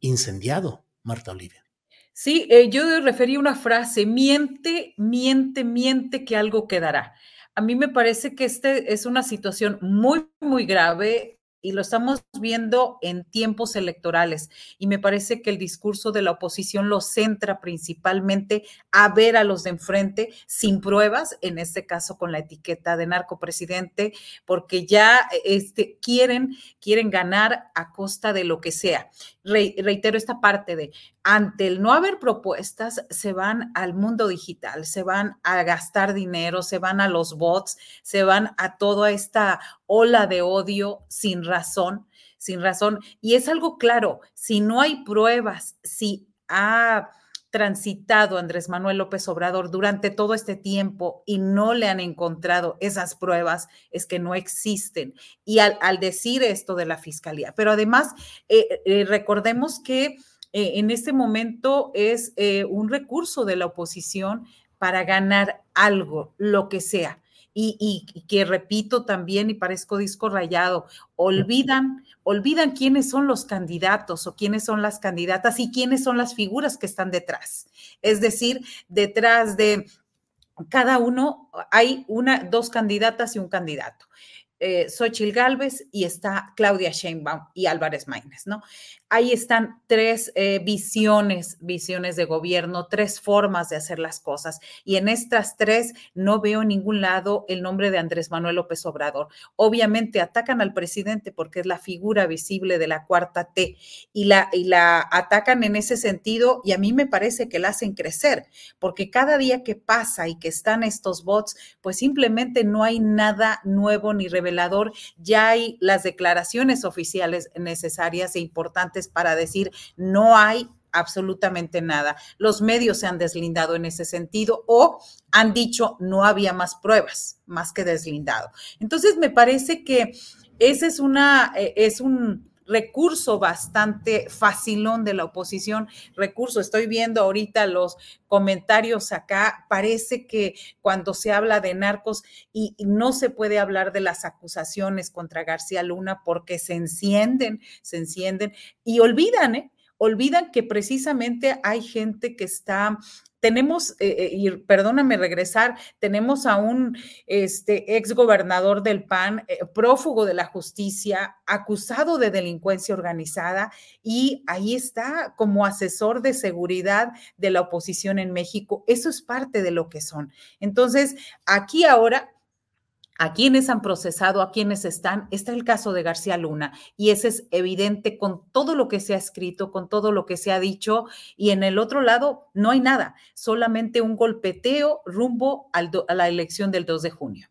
incendiado, Marta Olivia. Sí, eh, yo referí una frase, miente, miente, miente que algo quedará. A mí me parece que este es una situación muy, muy grave y lo estamos viendo en tiempos electorales. Y me parece que el discurso de la oposición lo centra principalmente a ver a los de enfrente sin pruebas, en este caso con la etiqueta de narcopresidente, porque ya este, quieren, quieren ganar a costa de lo que sea. reitero esta parte de ante el no haber propuestas, se van al mundo digital, se van a gastar dinero, se van a los bots, se van a toda esta ola de odio sin razón, sin razón. Y es algo claro, si no hay pruebas, si ha transitado Andrés Manuel López Obrador durante todo este tiempo y no le han encontrado esas pruebas, es que no existen. Y al, decir esto de la fiscalía, pero además, eh, eh, recordemos que eh, en este momento es un recurso de la oposición para ganar algo, lo que sea. Y, que repito también, y parezco disco rayado, olvidan, olvidan quiénes son los candidatos o quiénes son las candidatas y quiénes son las figuras que están detrás. Es decir, detrás de cada uno hay una, dos candidatas y un candidato. Eh, Xochil Gálvez y está Claudia Sheinbaum y Álvarez Maínez, ¿no? ahí están tres eh, visiones, visiones de gobierno, tres formas de hacer las cosas. Y en estas tres no veo en ningún lado el nombre de Andrés Manuel López Obrador. Obviamente atacan al presidente porque es la figura visible de la cuarta T y la, y la atacan en ese sentido y a mí me parece que la hacen crecer porque cada día que pasa y que están estos bots, pues simplemente no hay nada nuevo ni Ya hay las declaraciones oficiales necesarias e importantes para decir no hay absolutamente nada. Los medios se han deslindado en ese sentido o han dicho no había más pruebas, más que deslindado. Entonces, me parece que ese es una, eh, es un recurso bastante facilón de la oposición, recurso, estoy viendo ahorita los comentarios acá, parece que cuando se habla de narcos y, no se puede hablar de las acusaciones contra García Luna porque se encienden, se encienden y olvidan, ¿eh? Olvidan que precisamente hay gente que está tenemos, eh, eh, y perdóname regresar, tenemos a un este, ex gobernador del PAN, eh, prófugo de la justicia, acusado de delincuencia organizada, y ahí está como asesor de seguridad de la oposición en México. Eso es parte de lo que son. Entonces, aquí ahora a quienes han procesado, a quienes están. Está el caso de García Luna y ese es evidente con todo lo que se ha escrito, con todo lo que se ha dicho y en el otro lado no hay nada, solamente un golpeteo rumbo a la elección del 2 de junio.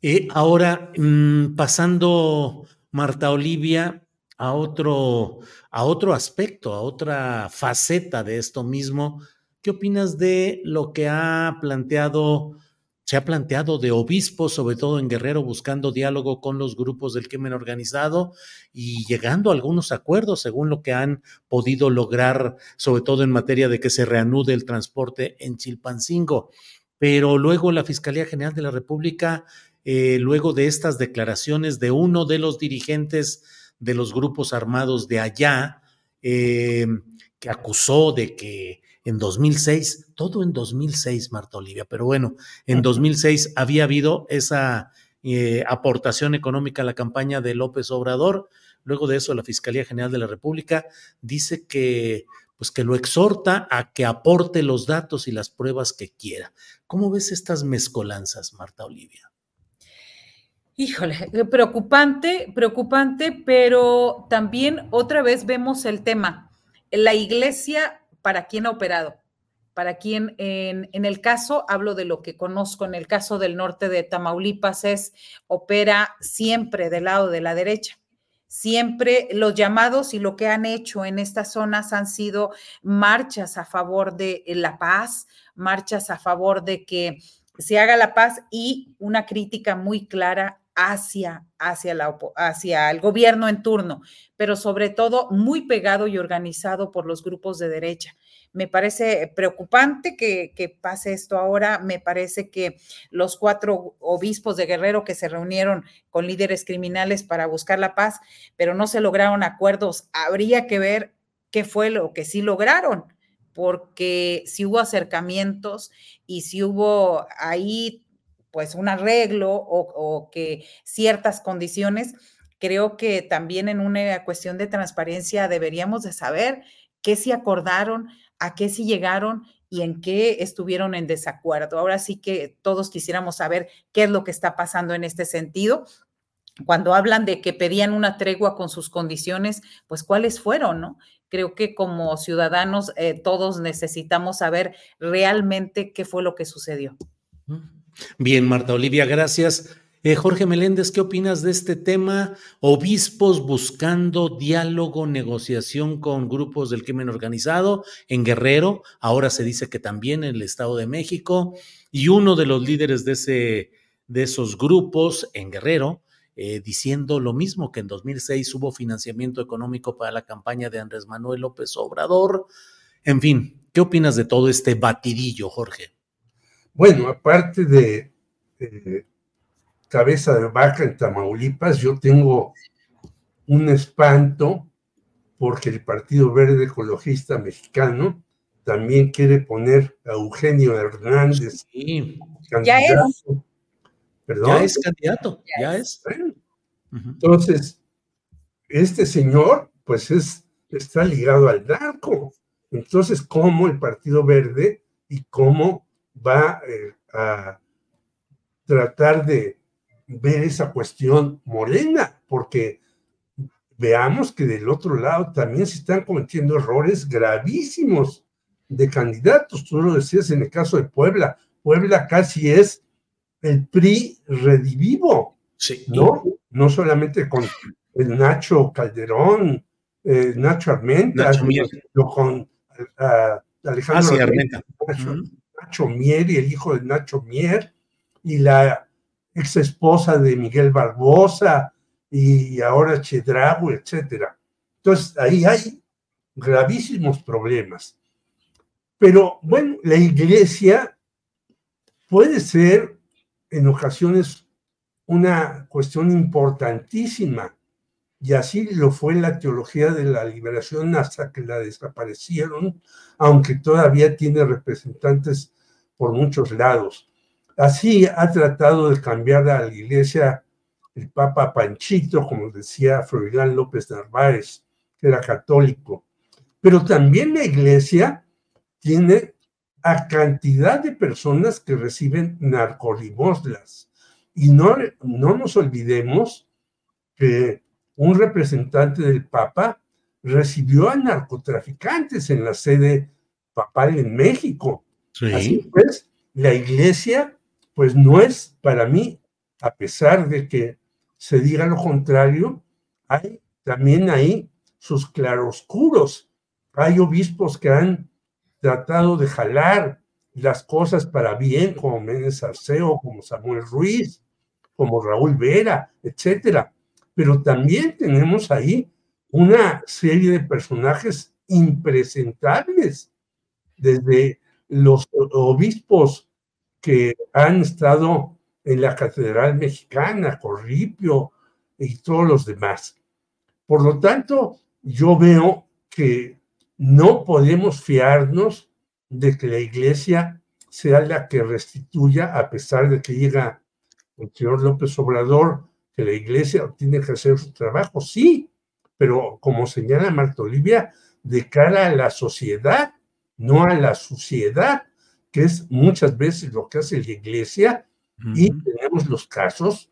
Eh, ahora, mm, pasando, Marta Olivia, a otro, a otro aspecto, a otra faceta de esto mismo, ¿qué opinas de lo que ha planteado? Se ha planteado de obispos, sobre todo en Guerrero, buscando diálogo con los grupos del crimen organizado y llegando a algunos acuerdos según lo que han podido lograr, sobre todo en materia de que se reanude el transporte en Chilpancingo. Pero luego la Fiscalía General de la República, eh, luego de estas declaraciones de uno de los dirigentes de los grupos armados de allá, eh, que acusó de que en 2006, todo en 2006, Marta Olivia, pero bueno, en 2006 había habido esa eh, aportación económica a la campaña de López Obrador. Luego de eso, la Fiscalía General de la República dice que, pues que lo exhorta a que aporte los datos y las pruebas que quiera. ¿Cómo ves estas mezcolanzas, Marta Olivia? Híjole, preocupante, preocupante, pero también otra vez vemos el tema. La iglesia para quién ha operado, para quién, en, el caso, hablo de lo que conozco, en el caso del norte de Tamaulipas, es opera siempre del lado de la derecha. Siempre los llamados y lo que han hecho en estas zonas han sido marchas a favor de la paz, marchas a favor de que se haga la paz y una crítica muy clara hacia, hacia, la, hacia el gobierno en turno, pero sobre todo muy pegado y organizado por los grupos de derecha. Me parece preocupante que, que, pase esto ahora. Me parece que los cuatro obispos de Guerrero que se reunieron con líderes criminales para buscar la paz, pero no se lograron acuerdos, habría que ver qué fue lo que sí lograron, porque si hubo acercamientos y si hubo ahí pues un arreglo o, que ciertas condiciones, creo que también en una cuestión de transparencia deberíamos de saber qué sí acordaron, a qué sí llegaron y en qué estuvieron en desacuerdo. Ahora sí que todos quisiéramos saber qué es lo que está pasando en este sentido. Cuando hablan de que pedían una tregua con sus condiciones, pues cuáles fueron, ¿no? Creo que como ciudadanos eh, todos necesitamos saber realmente qué fue lo que sucedió. Bien, Marta Olivia, gracias. Eh, Jorge Meléndez, ¿qué opinas de este tema? Obispos buscando diálogo, negociación con grupos del crimen organizado en Guerrero, ahora se dice que también en el Estado de México, y uno de los líderes de, ese, de esos grupos en Guerrero, eh, diciendo lo mismo que en 2006 hubo financiamiento económico para la campaña de Andrés Manuel López Obrador. En fin, ¿qué opinas de todo este batidillo, Jorge? Bueno, aparte de cabeza de vaca en Tamaulipas, yo tengo un espanto porque el Partido Verde Ecologista Mexicano también quiere poner a Eugenio Hernández. Sí. Ya es. ¿Perdón? Ya es candidato, ya, es. Entonces, este señor, pues es, está ligado al narco. Entonces, ¿cómo el Partido Verde y cómo va eh, a tratar de ver esa cuestión morena, porque veamos que del otro lado también se están cometiendo errores gravísimos de candidatos. Tú lo decías en el caso de Puebla. Puebla casi es el PRI redivivo, sí. ¿no? No solamente con el Nacho Calderón eh, Nacho Armenta, Nacho con ah, Alejandro Ah, sí, Armenta. Nacho Mier y el hijo de Nacho Mier, y la ex esposa de Miguel Barbosa, y ahora Chedrago, etcétera. Entonces, ahí hay gravísimos problemas. Pero bueno, la iglesia puede ser en ocasiones una cuestión importantísima, y así lo fue la teología de la liberación hasta que la desaparecieron, aunque todavía tiene representantes por muchos lados. Así ha tratado de cambiar a la iglesia el Papa Panchito, como decía Froilán López Narváez, que era católico. Pero también la iglesia tiene a cantidad de personas que reciben narcolimoslas. Y no, no nos olvidemos que un representante del Papa recibió a narcotraficantes en la sede papal en México. Sí. Así pues, la iglesia, pues no es para mí, a pesar de que se diga lo contrario, hay también ahí sus claroscuros. Hay obispos que han tratado de jalar las cosas para bien, como Méndez Arceo, como Samuel Ruiz, como Raúl Vera, etcétera. Pero también tenemos ahí una serie de personajes impresentables, desde los obispos que han estado en la Catedral Mexicana, Corripio y todos los demás. Por lo tanto, yo veo que no podemos fiarnos de que la iglesia sea la que restituya, a pesar de que diga el señor López Obrador que la iglesia tiene que hacer su trabajo, sí, pero como señala Marta Olivia, de cara a la sociedad, no a la suciedad, que es muchas veces lo que hace la iglesia, y tenemos los casos,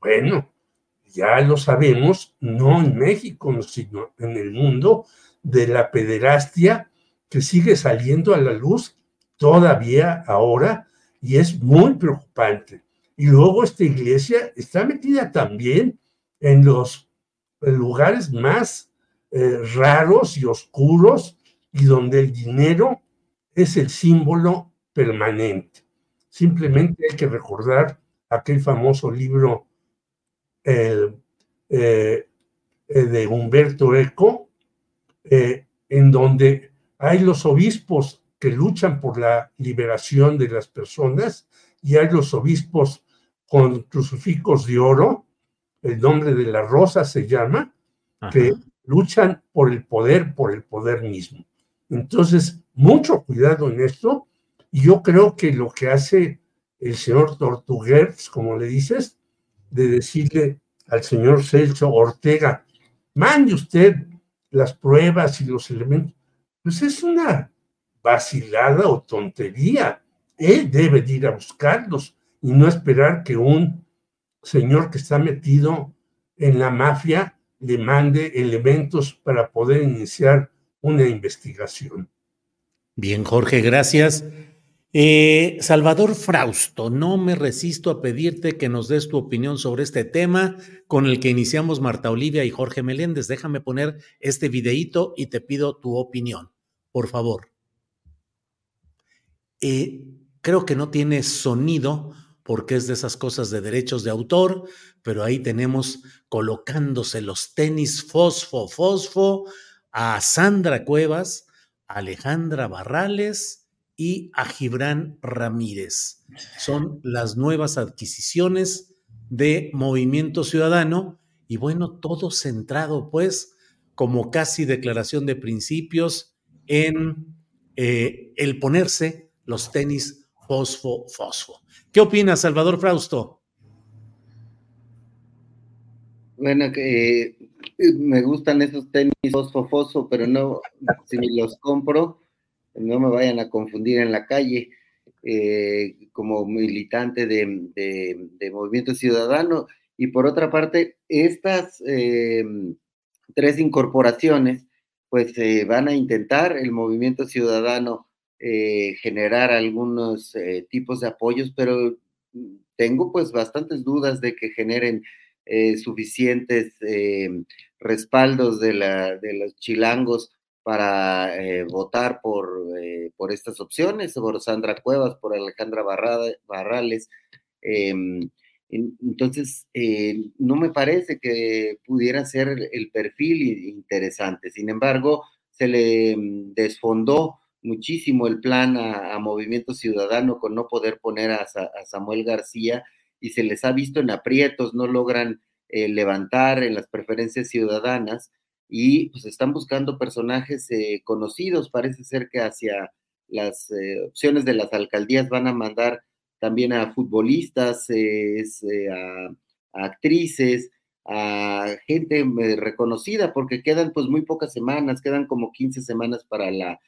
bueno, ya lo sabemos, no en México, sino en el mundo, de la pederastia que sigue saliendo a la luz todavía ahora y es muy preocupante. Y luego esta iglesia está metida también en los lugares más eh, raros y oscuros y donde el dinero es el símbolo permanente. Simplemente hay que recordar aquel famoso libro eh, eh, de Humberto Eco, en donde hay los obispos que luchan por la liberación de las personas y hay los obispos con crucifijos de oro, el nombre de la rosa se llama, que luchan por el poder, por el poder mismo. Entonces, mucho cuidado en esto. Y yo creo que lo que hace el señor Tortuguers, como le dices, de decirle al señor Celso Ortega, mande usted las pruebas y los elementos, pues es una vacilada o tontería. Él debe de ir a buscarlos y no esperar que un señor que está metido en la mafia le mande elementos para poder iniciar una investigación. Bien, Jorge, gracias. Eh, Salvador Frausto, no me resisto a pedirte que nos des tu opinión sobre este tema con el que iniciamos Marta Olivia y Jorge Meléndez. Déjame poner este videíto y te pido tu opinión, por favor. Eh, creo que no tiene sonido porque es de esas cosas de derechos de autor, pero ahí tenemos colocándose los tenis fosfo, fosfo a Sandra Cuevas, a Alejandra Barrales y a Gibran Ramírez. Son las nuevas adquisiciones de Movimiento Ciudadano y bueno, todo centrado pues como casi declaración de principios en eh, el ponerse los tenis fosfo, fosfo. ¿Qué opinas, Salvador Frausto? Bueno, eh, me gustan esos tenis fosfo, fosfo, pero no, si me los compro, no me vayan a confundir en la calle eh, como militante de, de, Movimiento Ciudadano. Y por otra parte, estas eh, tres incorporaciones, pues eh, van a intentar el Movimiento Ciudadano eh, generar algunos eh, tipos de apoyos, pero tengo pues bastantes dudas de que generen suficientes respaldos de, la, de los chilangos para eh, votar por, eh, por estas opciones, por Sandra Cuevas, por Alejandra Barrales. Em, entonces, eh, no me parece que pudiera ser el perfil interesante. Sin embargo, se le mm, desfondó muchísimo el plan a, Movimiento Ciudadano con no poder poner a, Samuel García y se les ha visto en aprietos, no logran levantar en las preferencias ciudadanas y pues están buscando personajes eh, conocidos. Parece ser que hacia las eh, opciones de las alcaldías van a mandar también a futbolistas, eh, a, actrices, a gente reconocida, porque quedan pues muy pocas semanas, quedan como 15 semanas para la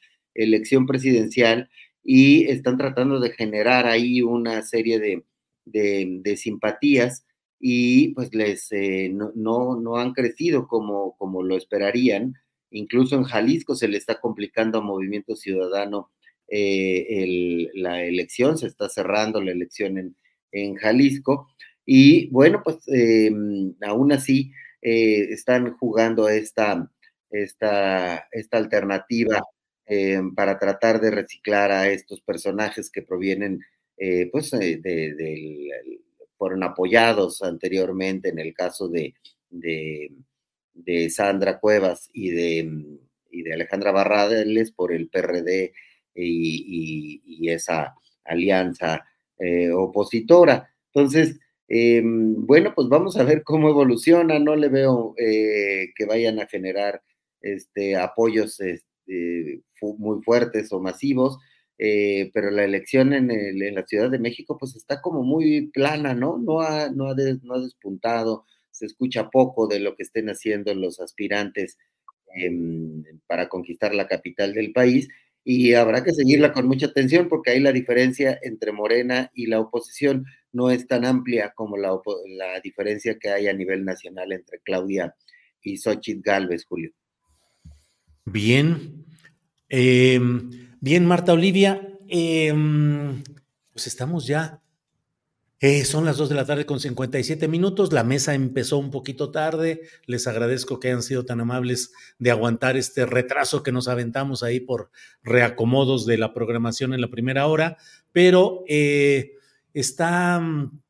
elección presidencial y están tratando de generar ahí una serie de, de simpatías y pues les eh, no, no, han crecido como, como lo esperarían. Incluso en Jalisco se le está complicando a Movimiento Ciudadano eh, la elección, se está cerrando la elección en, en Jalisco. Y bueno, pues em, aún así eh, están jugando esta, esta, esta alternativa em, para tratar de reciclar a estos personajes que provienen pues del fueron apoyados anteriormente en el caso de, de, Sandra Cuevas y de, de Alejandra Barrades por el PRD y, esa alianza eh, opositora. Entonces, bueno, pues vamos a ver cómo evoluciona. No le veo eh, que vayan a generar este, apoyos muy fuertes o masivos. Eh, pero la elección en, la Ciudad de México pues está como muy plana, ¿no? No ha, no, ha no ha despuntado, se escucha poco de lo que estén haciendo los aspirantes em, para conquistar la capital del país y habrá que seguirla con mucha atención porque ahí la diferencia entre Morena y la oposición no es tan amplia como la, la diferencia que hay a nivel nacional entre Claudia y Xochitl Galvez, Julio. Bien. Eh, Bien, Marta Olivia, em, pues estamos ya. Eh, son las 2 de la tarde con 57 minutos. La mesa empezó un poquito tarde. Les agradezco que hayan sido tan amables de aguantar este retraso que nos aventamos ahí por reacomodos de la programación en la primera hora. Pero eh, está,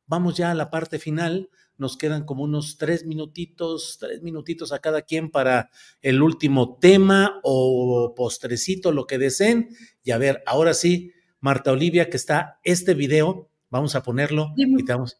vamos ya a la parte final nos quedan como unos tres minutitos, tres minutitos a cada quien para el último tema o postrecito, lo que deseen. Y a ver, ahora sí, Marta Olivia, que está este video, vamos a ponerlo y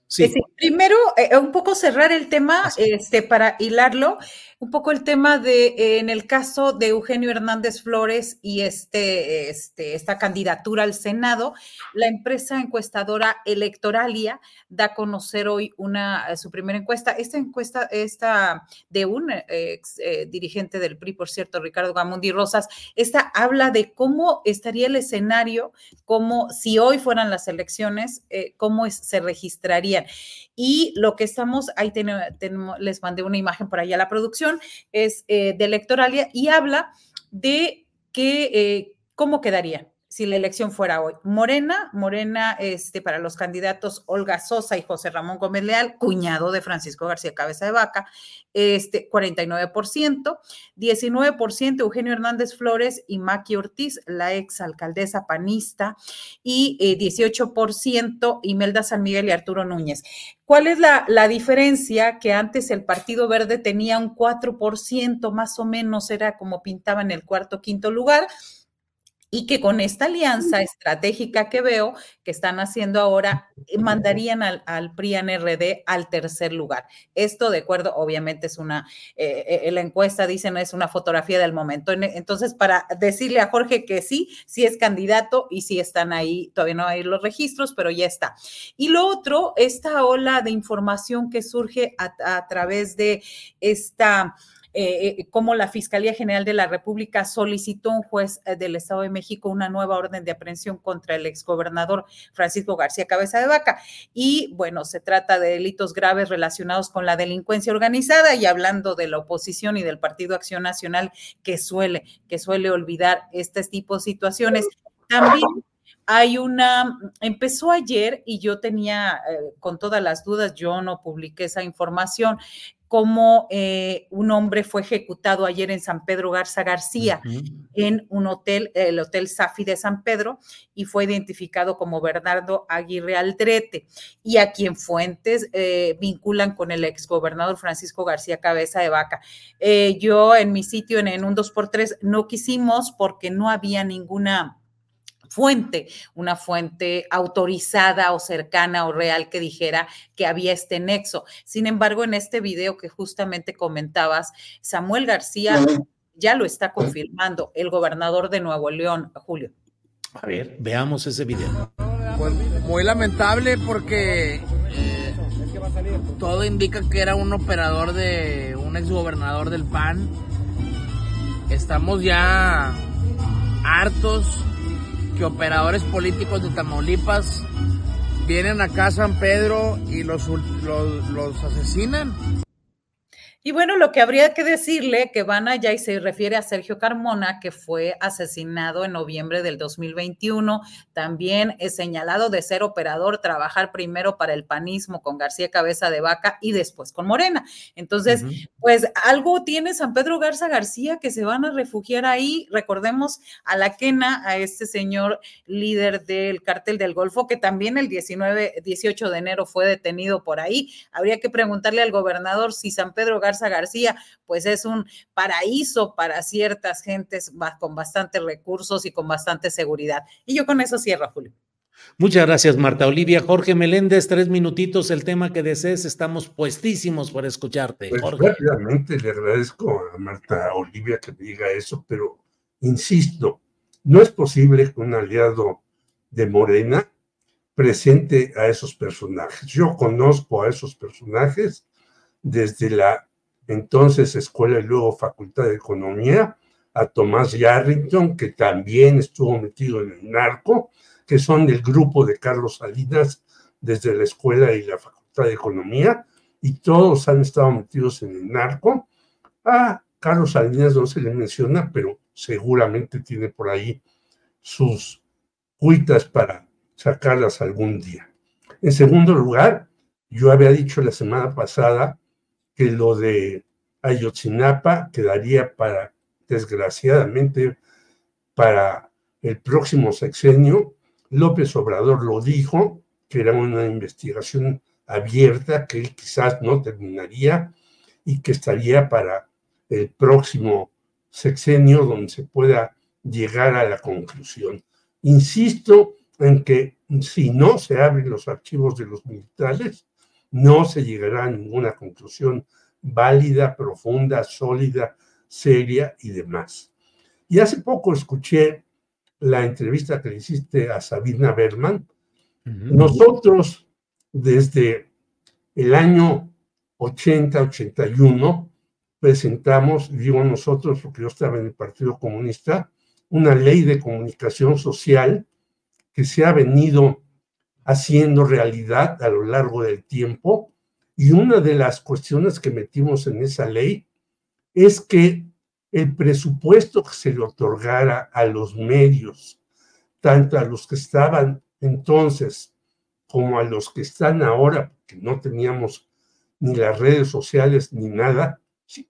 Sí. Primero, eh, un poco cerrar el tema este, para hilarlo un poco el tema de, eh, en el caso de Eugenio Hernández Flores y este, este, esta candidatura al Senado, la empresa encuestadora Electoralia da a conocer hoy una, eh, su primera encuesta. Esta encuesta, esta de un ex eh, dirigente del PRI, por cierto, Ricardo Gamundi Rosas, esta habla de cómo estaría el escenario, como si hoy fueran las elecciones, cómo se registrarían. Y lo que estamos, ahí les mandé una imagen por allá a la producción, es eh, de electoralia y habla de que, eh, cómo quedaría si la elección fuera hoy. Morena, Morena, este, para los candidatos Olga Sosa y José Ramón Gómez Leal, cuñado de Francisco García Cabeza de Vaca, este, 49%, 19% Eugenio Hernández Flores y Maki Ortiz, la ex alcaldesa panista, y 18% eh, Imelda San Miguel y Arturo Núñez. ¿Cuál es la, la, diferencia? Que antes el Partido Verde tenía un 4%, más o menos era como pintaba en el cuarto, quinto lugar y que con esta alianza estratégica que veo que están haciendo ahora, eh, mandarían al, al PRIAN-RD al tercer lugar. Esto, de acuerdo, obviamente es una, eh, eh, la encuesta dicen es una fotografía del momento. Entonces, para decirle a Jorge que sí, sí es candidato y sí están ahí, todavía no hay los registros, pero ya está. Y lo otro, esta ola de información que surge a través de esta eh, eh, cómo la Fiscalía General de la República solicitó a un juez eh, del Estado de México una nueva orden de aprehensión contra el exgobernador Francisco García Cabeza de Vaca. Y bueno, se trata de delitos graves relacionados con la delincuencia organizada y hablando de la oposición y del Partido Acción Nacional que suele, que suele olvidar este tipo de situaciones. También hay una, empezó ayer y yo tenía con todas las dudas, yo no publiqué esa información, cómo eh, un hombre fue ejecutado ayer en San Pedro Garza García, en un hotel, el Hotel Safi de San Pedro, y fue identificado como Bernardo Aguirre Aldrete, y a quien fuentes eh, vinculan con el exgobernador Francisco García Cabeza de Vaca. Eh, yo en mi sitio, en, en un 2x3, no quisimos porque no había ninguna fuente, una fuente autorizada o cercana o real que dijera que había este nexo. Sin embargo, en este video que justamente comentabas, Samuel García ya lo está confirmando, el gobernador de Nuevo León, Julio. A ver, veamos ese video. Pues muy lamentable porque eh, todo indica que era un operador de un exgobernador del PAN. Estamos ya hartos operadores políticos de Tamaulipas vienen acá a San Pedro y los, los, los asesinan. Y bueno, lo que habría que decirle que van allá y se refiere a Sergio Carmona, que fue asesinado en noviembre del 2021, también es señalado de ser operador, trabajar primero para el panismo con García Cabeza de Vaca y después con Morena. Entonces, pues algo tiene San Pedro Garza García que se van a refugiar ahí. Recordemos a la quena, a este señor líder del cártel del Golfo, que también el 19, 18 de enero fue detenido por ahí. Habría que preguntarle al gobernador si San Pedro Garza García, pues es un paraíso para ciertas gentes con bastantes recursos y con bastante seguridad. Y yo con eso cierro, Julio. Muchas gracias, Marta Olivia. Jorge Meléndez, tres minutitos, el tema que desees, estamos puestísimos para escucharte. Pues Jorge. rápidamente le agradezco a Marta Olivia que me diga eso, pero insisto, no es posible que un aliado de Morena presente a esos personajes. Yo conozco a esos personajes desde la entonces Escuela y luego Facultad de Economía, a Tomás Yarrington, que también estuvo metido en el narco, que son del grupo de Carlos Salinas desde la Escuela y la Facultad de Economía, y todos han estado metidos en el narco. A Carlos Salinas no se le menciona, pero seguramente tiene por ahí sus cuitas para sacarlas algún día. En segundo lugar, yo había dicho la semana pasada que lo de Ayotzinapa quedaría para, desgraciadamente, para el próximo sexenio. López Obrador lo dijo, que era una investigación abierta que él quizás no terminaría y que estaría para el próximo sexenio donde se pueda llegar a la conclusión. Insisto en que si no se abren los archivos de los militares, no se llegará a ninguna conclusión válida, profunda, sólida, seria y demás. Y hace poco escuché la entrevista que le hiciste a Sabina Berman. Nosotros, desde el año 80-81, presentamos, digo nosotros, porque yo estaba en el Partido Comunista, una ley de comunicación social que se ha venido haciendo realidad a lo largo del tiempo. Y una de las cuestiones que metimos en esa ley es que el presupuesto que se le otorgara a los medios, tanto a los que estaban entonces como a los que están ahora, porque no teníamos ni las redes sociales ni nada,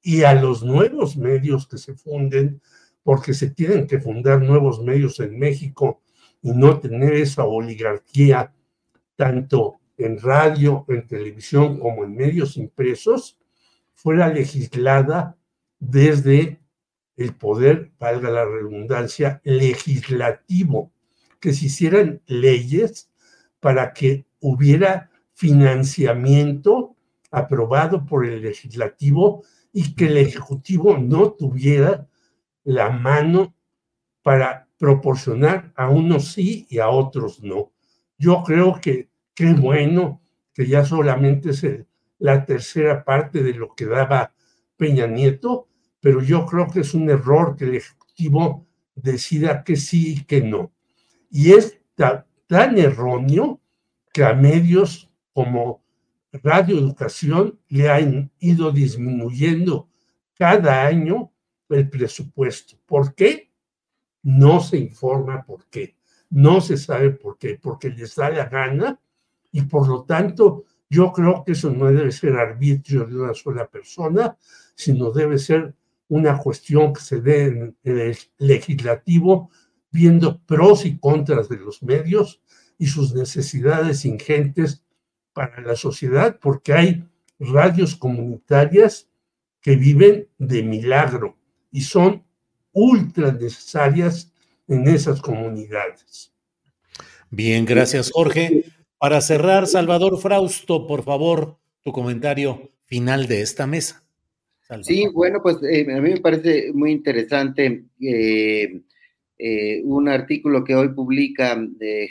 y a los nuevos medios que se funden, porque se tienen que fundar nuevos medios en México y no tener esa oligarquía tanto en radio, en televisión como en medios impresos, fuera legislada desde el poder, valga la redundancia, legislativo, que se hicieran leyes para que hubiera financiamiento aprobado por el legislativo y que el ejecutivo no tuviera la mano para proporcionar a unos sí y a otros no. Yo creo que qué bueno que ya solamente es la tercera parte de lo que daba Peña Nieto, pero yo creo que es un error que el Ejecutivo decida que sí y que no. Y es tan erróneo que a medios como Radio Educación le han ido disminuyendo cada año el presupuesto. ¿Por qué? No se informa por qué. No se sabe por qué. Porque les da la gana y por lo tanto Yo creo que eso no debe ser arbitrio de una sola persona, sino debe ser una cuestión que se dé en el legislativo, viendo pros y contras de los medios y sus necesidades ingentes para la sociedad, porque hay radios comunitarias que viven de milagro y son ultra necesarias en esas comunidades. Bien, gracias Jorge. Para cerrar, Salvador Frausto, por favor, tu comentario final de esta mesa. Sí, bueno, pues eh, a mí me parece muy interesante eh, eh, un artículo que hoy publica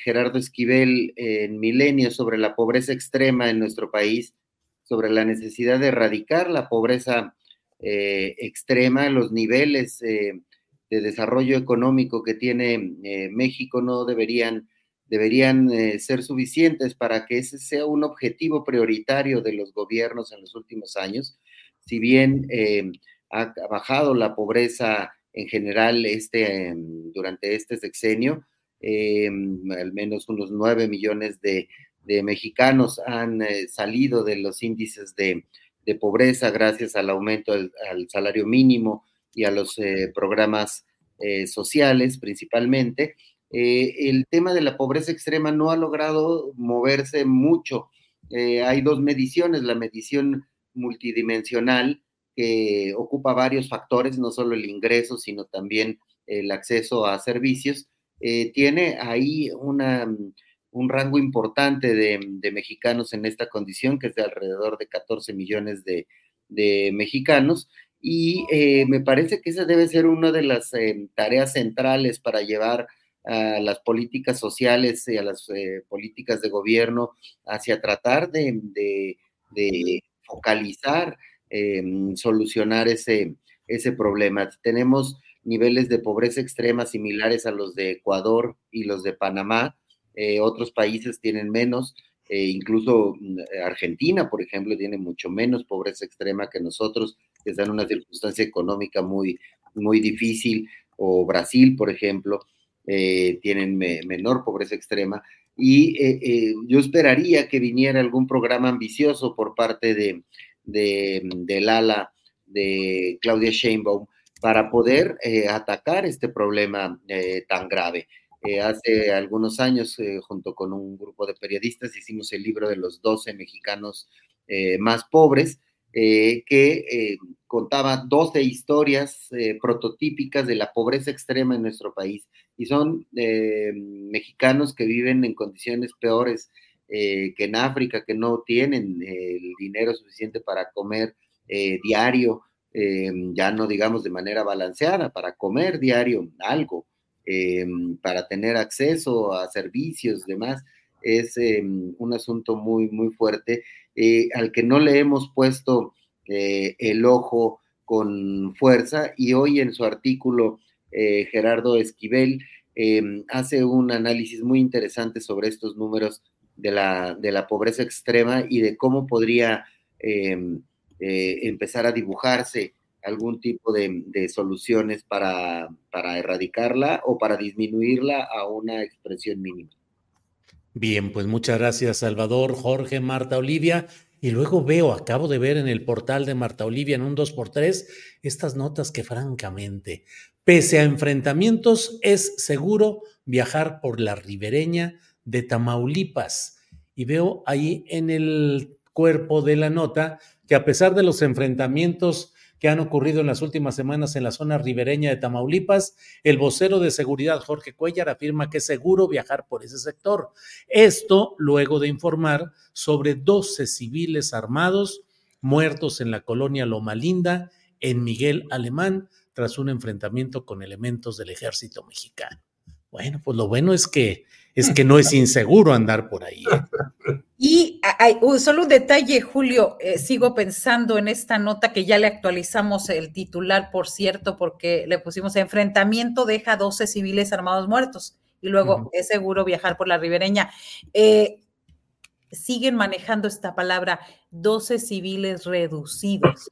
Gerardo Esquivel en Milenio sobre la pobreza extrema en nuestro país, sobre la necesidad de erradicar la pobreza extrema, los niveles de desarrollo económico que tiene México no deberían deberían ser suficientes para que ese sea un objetivo prioritario de los gobiernos en los últimos años si bien eh, ha bajado la pobreza en general este, em, durante este sexenio, al menos unos 9 millones de, mexicanos han eh, salido de los índices de, pobreza gracias al aumento del, al salario mínimo y a los eh, programas sociales principalmente. El tema de la pobreza extrema no ha logrado moverse mucho. hay dos mediciones, la medición multidimensional que ocupa varios factores, no solo el ingreso, sino también el acceso a servicios, eh, tiene ahí una, un rango importante de, mexicanos en esta condición, que es de alrededor de 14 millones de, mexicanos, y eh, me parece que esa debe ser una de las eh, tareas centrales para llevar a las políticas sociales y a las políticas de gobierno hacia tratar de, de focalizar, em, solucionar ese, ese problema. Tenemos niveles de pobreza extrema similares a los de Ecuador y los de Panamá. Eh, otros países tienen menos, eh, incluso mm, Argentina, por ejemplo, tiene mucho menos pobreza extrema que nosotros, que está en una circunstancia económica muy, muy difícil, o Brasil, por ejemplo, eh, tienen menor pobreza extrema y eh, eh, yo esperaría que viniera algún programa ambicioso por parte de, del ala de Claudia Sheinbaum para poder atacar este problema tan grave. hace algunos años, junto con un grupo de periodistas, hicimos el libro de los 12 mexicanos más pobres, que contaba 12 historias prototípicas de la pobreza extrema en nuestro país. Y son eh, mexicanos que viven en condiciones peores eh, que en África, que no tienen eh, el dinero suficiente para comer diario, ya no digamos de manera balanceada, para comer diario algo, para tener acceso a servicios, demás, es un asunto muy, muy fuerte al que no le hemos puesto el ojo con fuerza y hoy en su artículo eh, Gerardo Esquivel, em, hace un análisis muy interesante sobre estos números de la, de la pobreza extrema y de cómo podría em, eh, empezar a dibujarse algún tipo de, soluciones para, para, erradicarla o para disminuirla a una expresión mínima. Bien, pues muchas gracias Salvador, Jorge, Marta, Olivia. Y luego veo, acabo de ver en el portal de Marta Olivia en un 2x3 estas notas que francamente, pese a enfrentamientos, es seguro viajar por la ribereña de Tamaulipas. Y veo ahí en el cuerpo de la nota que a pesar de los enfrentamientos que han ocurrido en las últimas semanas en la zona ribereña de Tamaulipas, el vocero de seguridad Jorge Cuellar afirma que es seguro viajar por ese sector. Esto luego de informar sobre 12 civiles armados muertos en la colonia Loma Linda, en Miguel Alemán, tras un enfrentamiento con elementos del ejército mexicano. Bueno, pues lo bueno es que es que no es inseguro andar por ahí. ¿eh? Y hay, solo un detalle, Julio, eh, sigo pensando en esta nota que ya le actualizamos el titular, por cierto, porque le pusimos enfrentamiento deja 12 civiles armados muertos y luego es seguro viajar por la ribereña. Eh, siguen manejando esta palabra 12 civiles reducidos.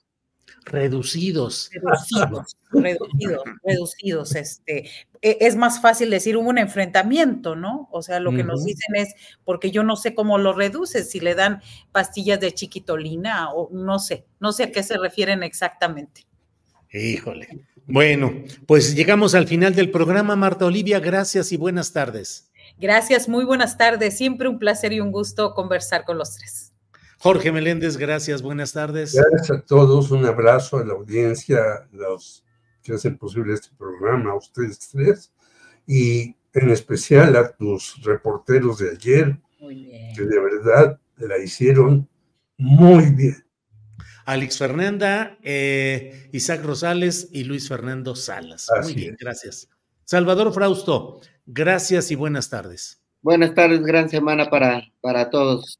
Reducidos. Reducidos, reducidos, reducidos. Este, e, es más fácil decir hubo un enfrentamiento, ¿no? O sea, lo que nos dicen es, porque yo no sé cómo lo reduces, si le dan pastillas de chiquitolina o no sé, no sé a qué se refieren exactamente. Híjole. Bueno, pues llegamos al final del programa, Marta Olivia, gracias y buenas tardes. Gracias, muy buenas tardes, siempre un placer y un gusto conversar con los tres. Jorge Meléndez, gracias, buenas tardes. Gracias a todos, un abrazo a la audiencia, a los que hacen posible este programa, a ustedes tres, y en especial a tus reporteros de ayer, que de verdad la hicieron muy bien. Alex Fernanda, eh, Isaac Rosales y Luis Fernando Salas. muy bien, gracias. Salvador Frausto, gracias y buenas tardes. Buenas tardes, gran semana para, para todos.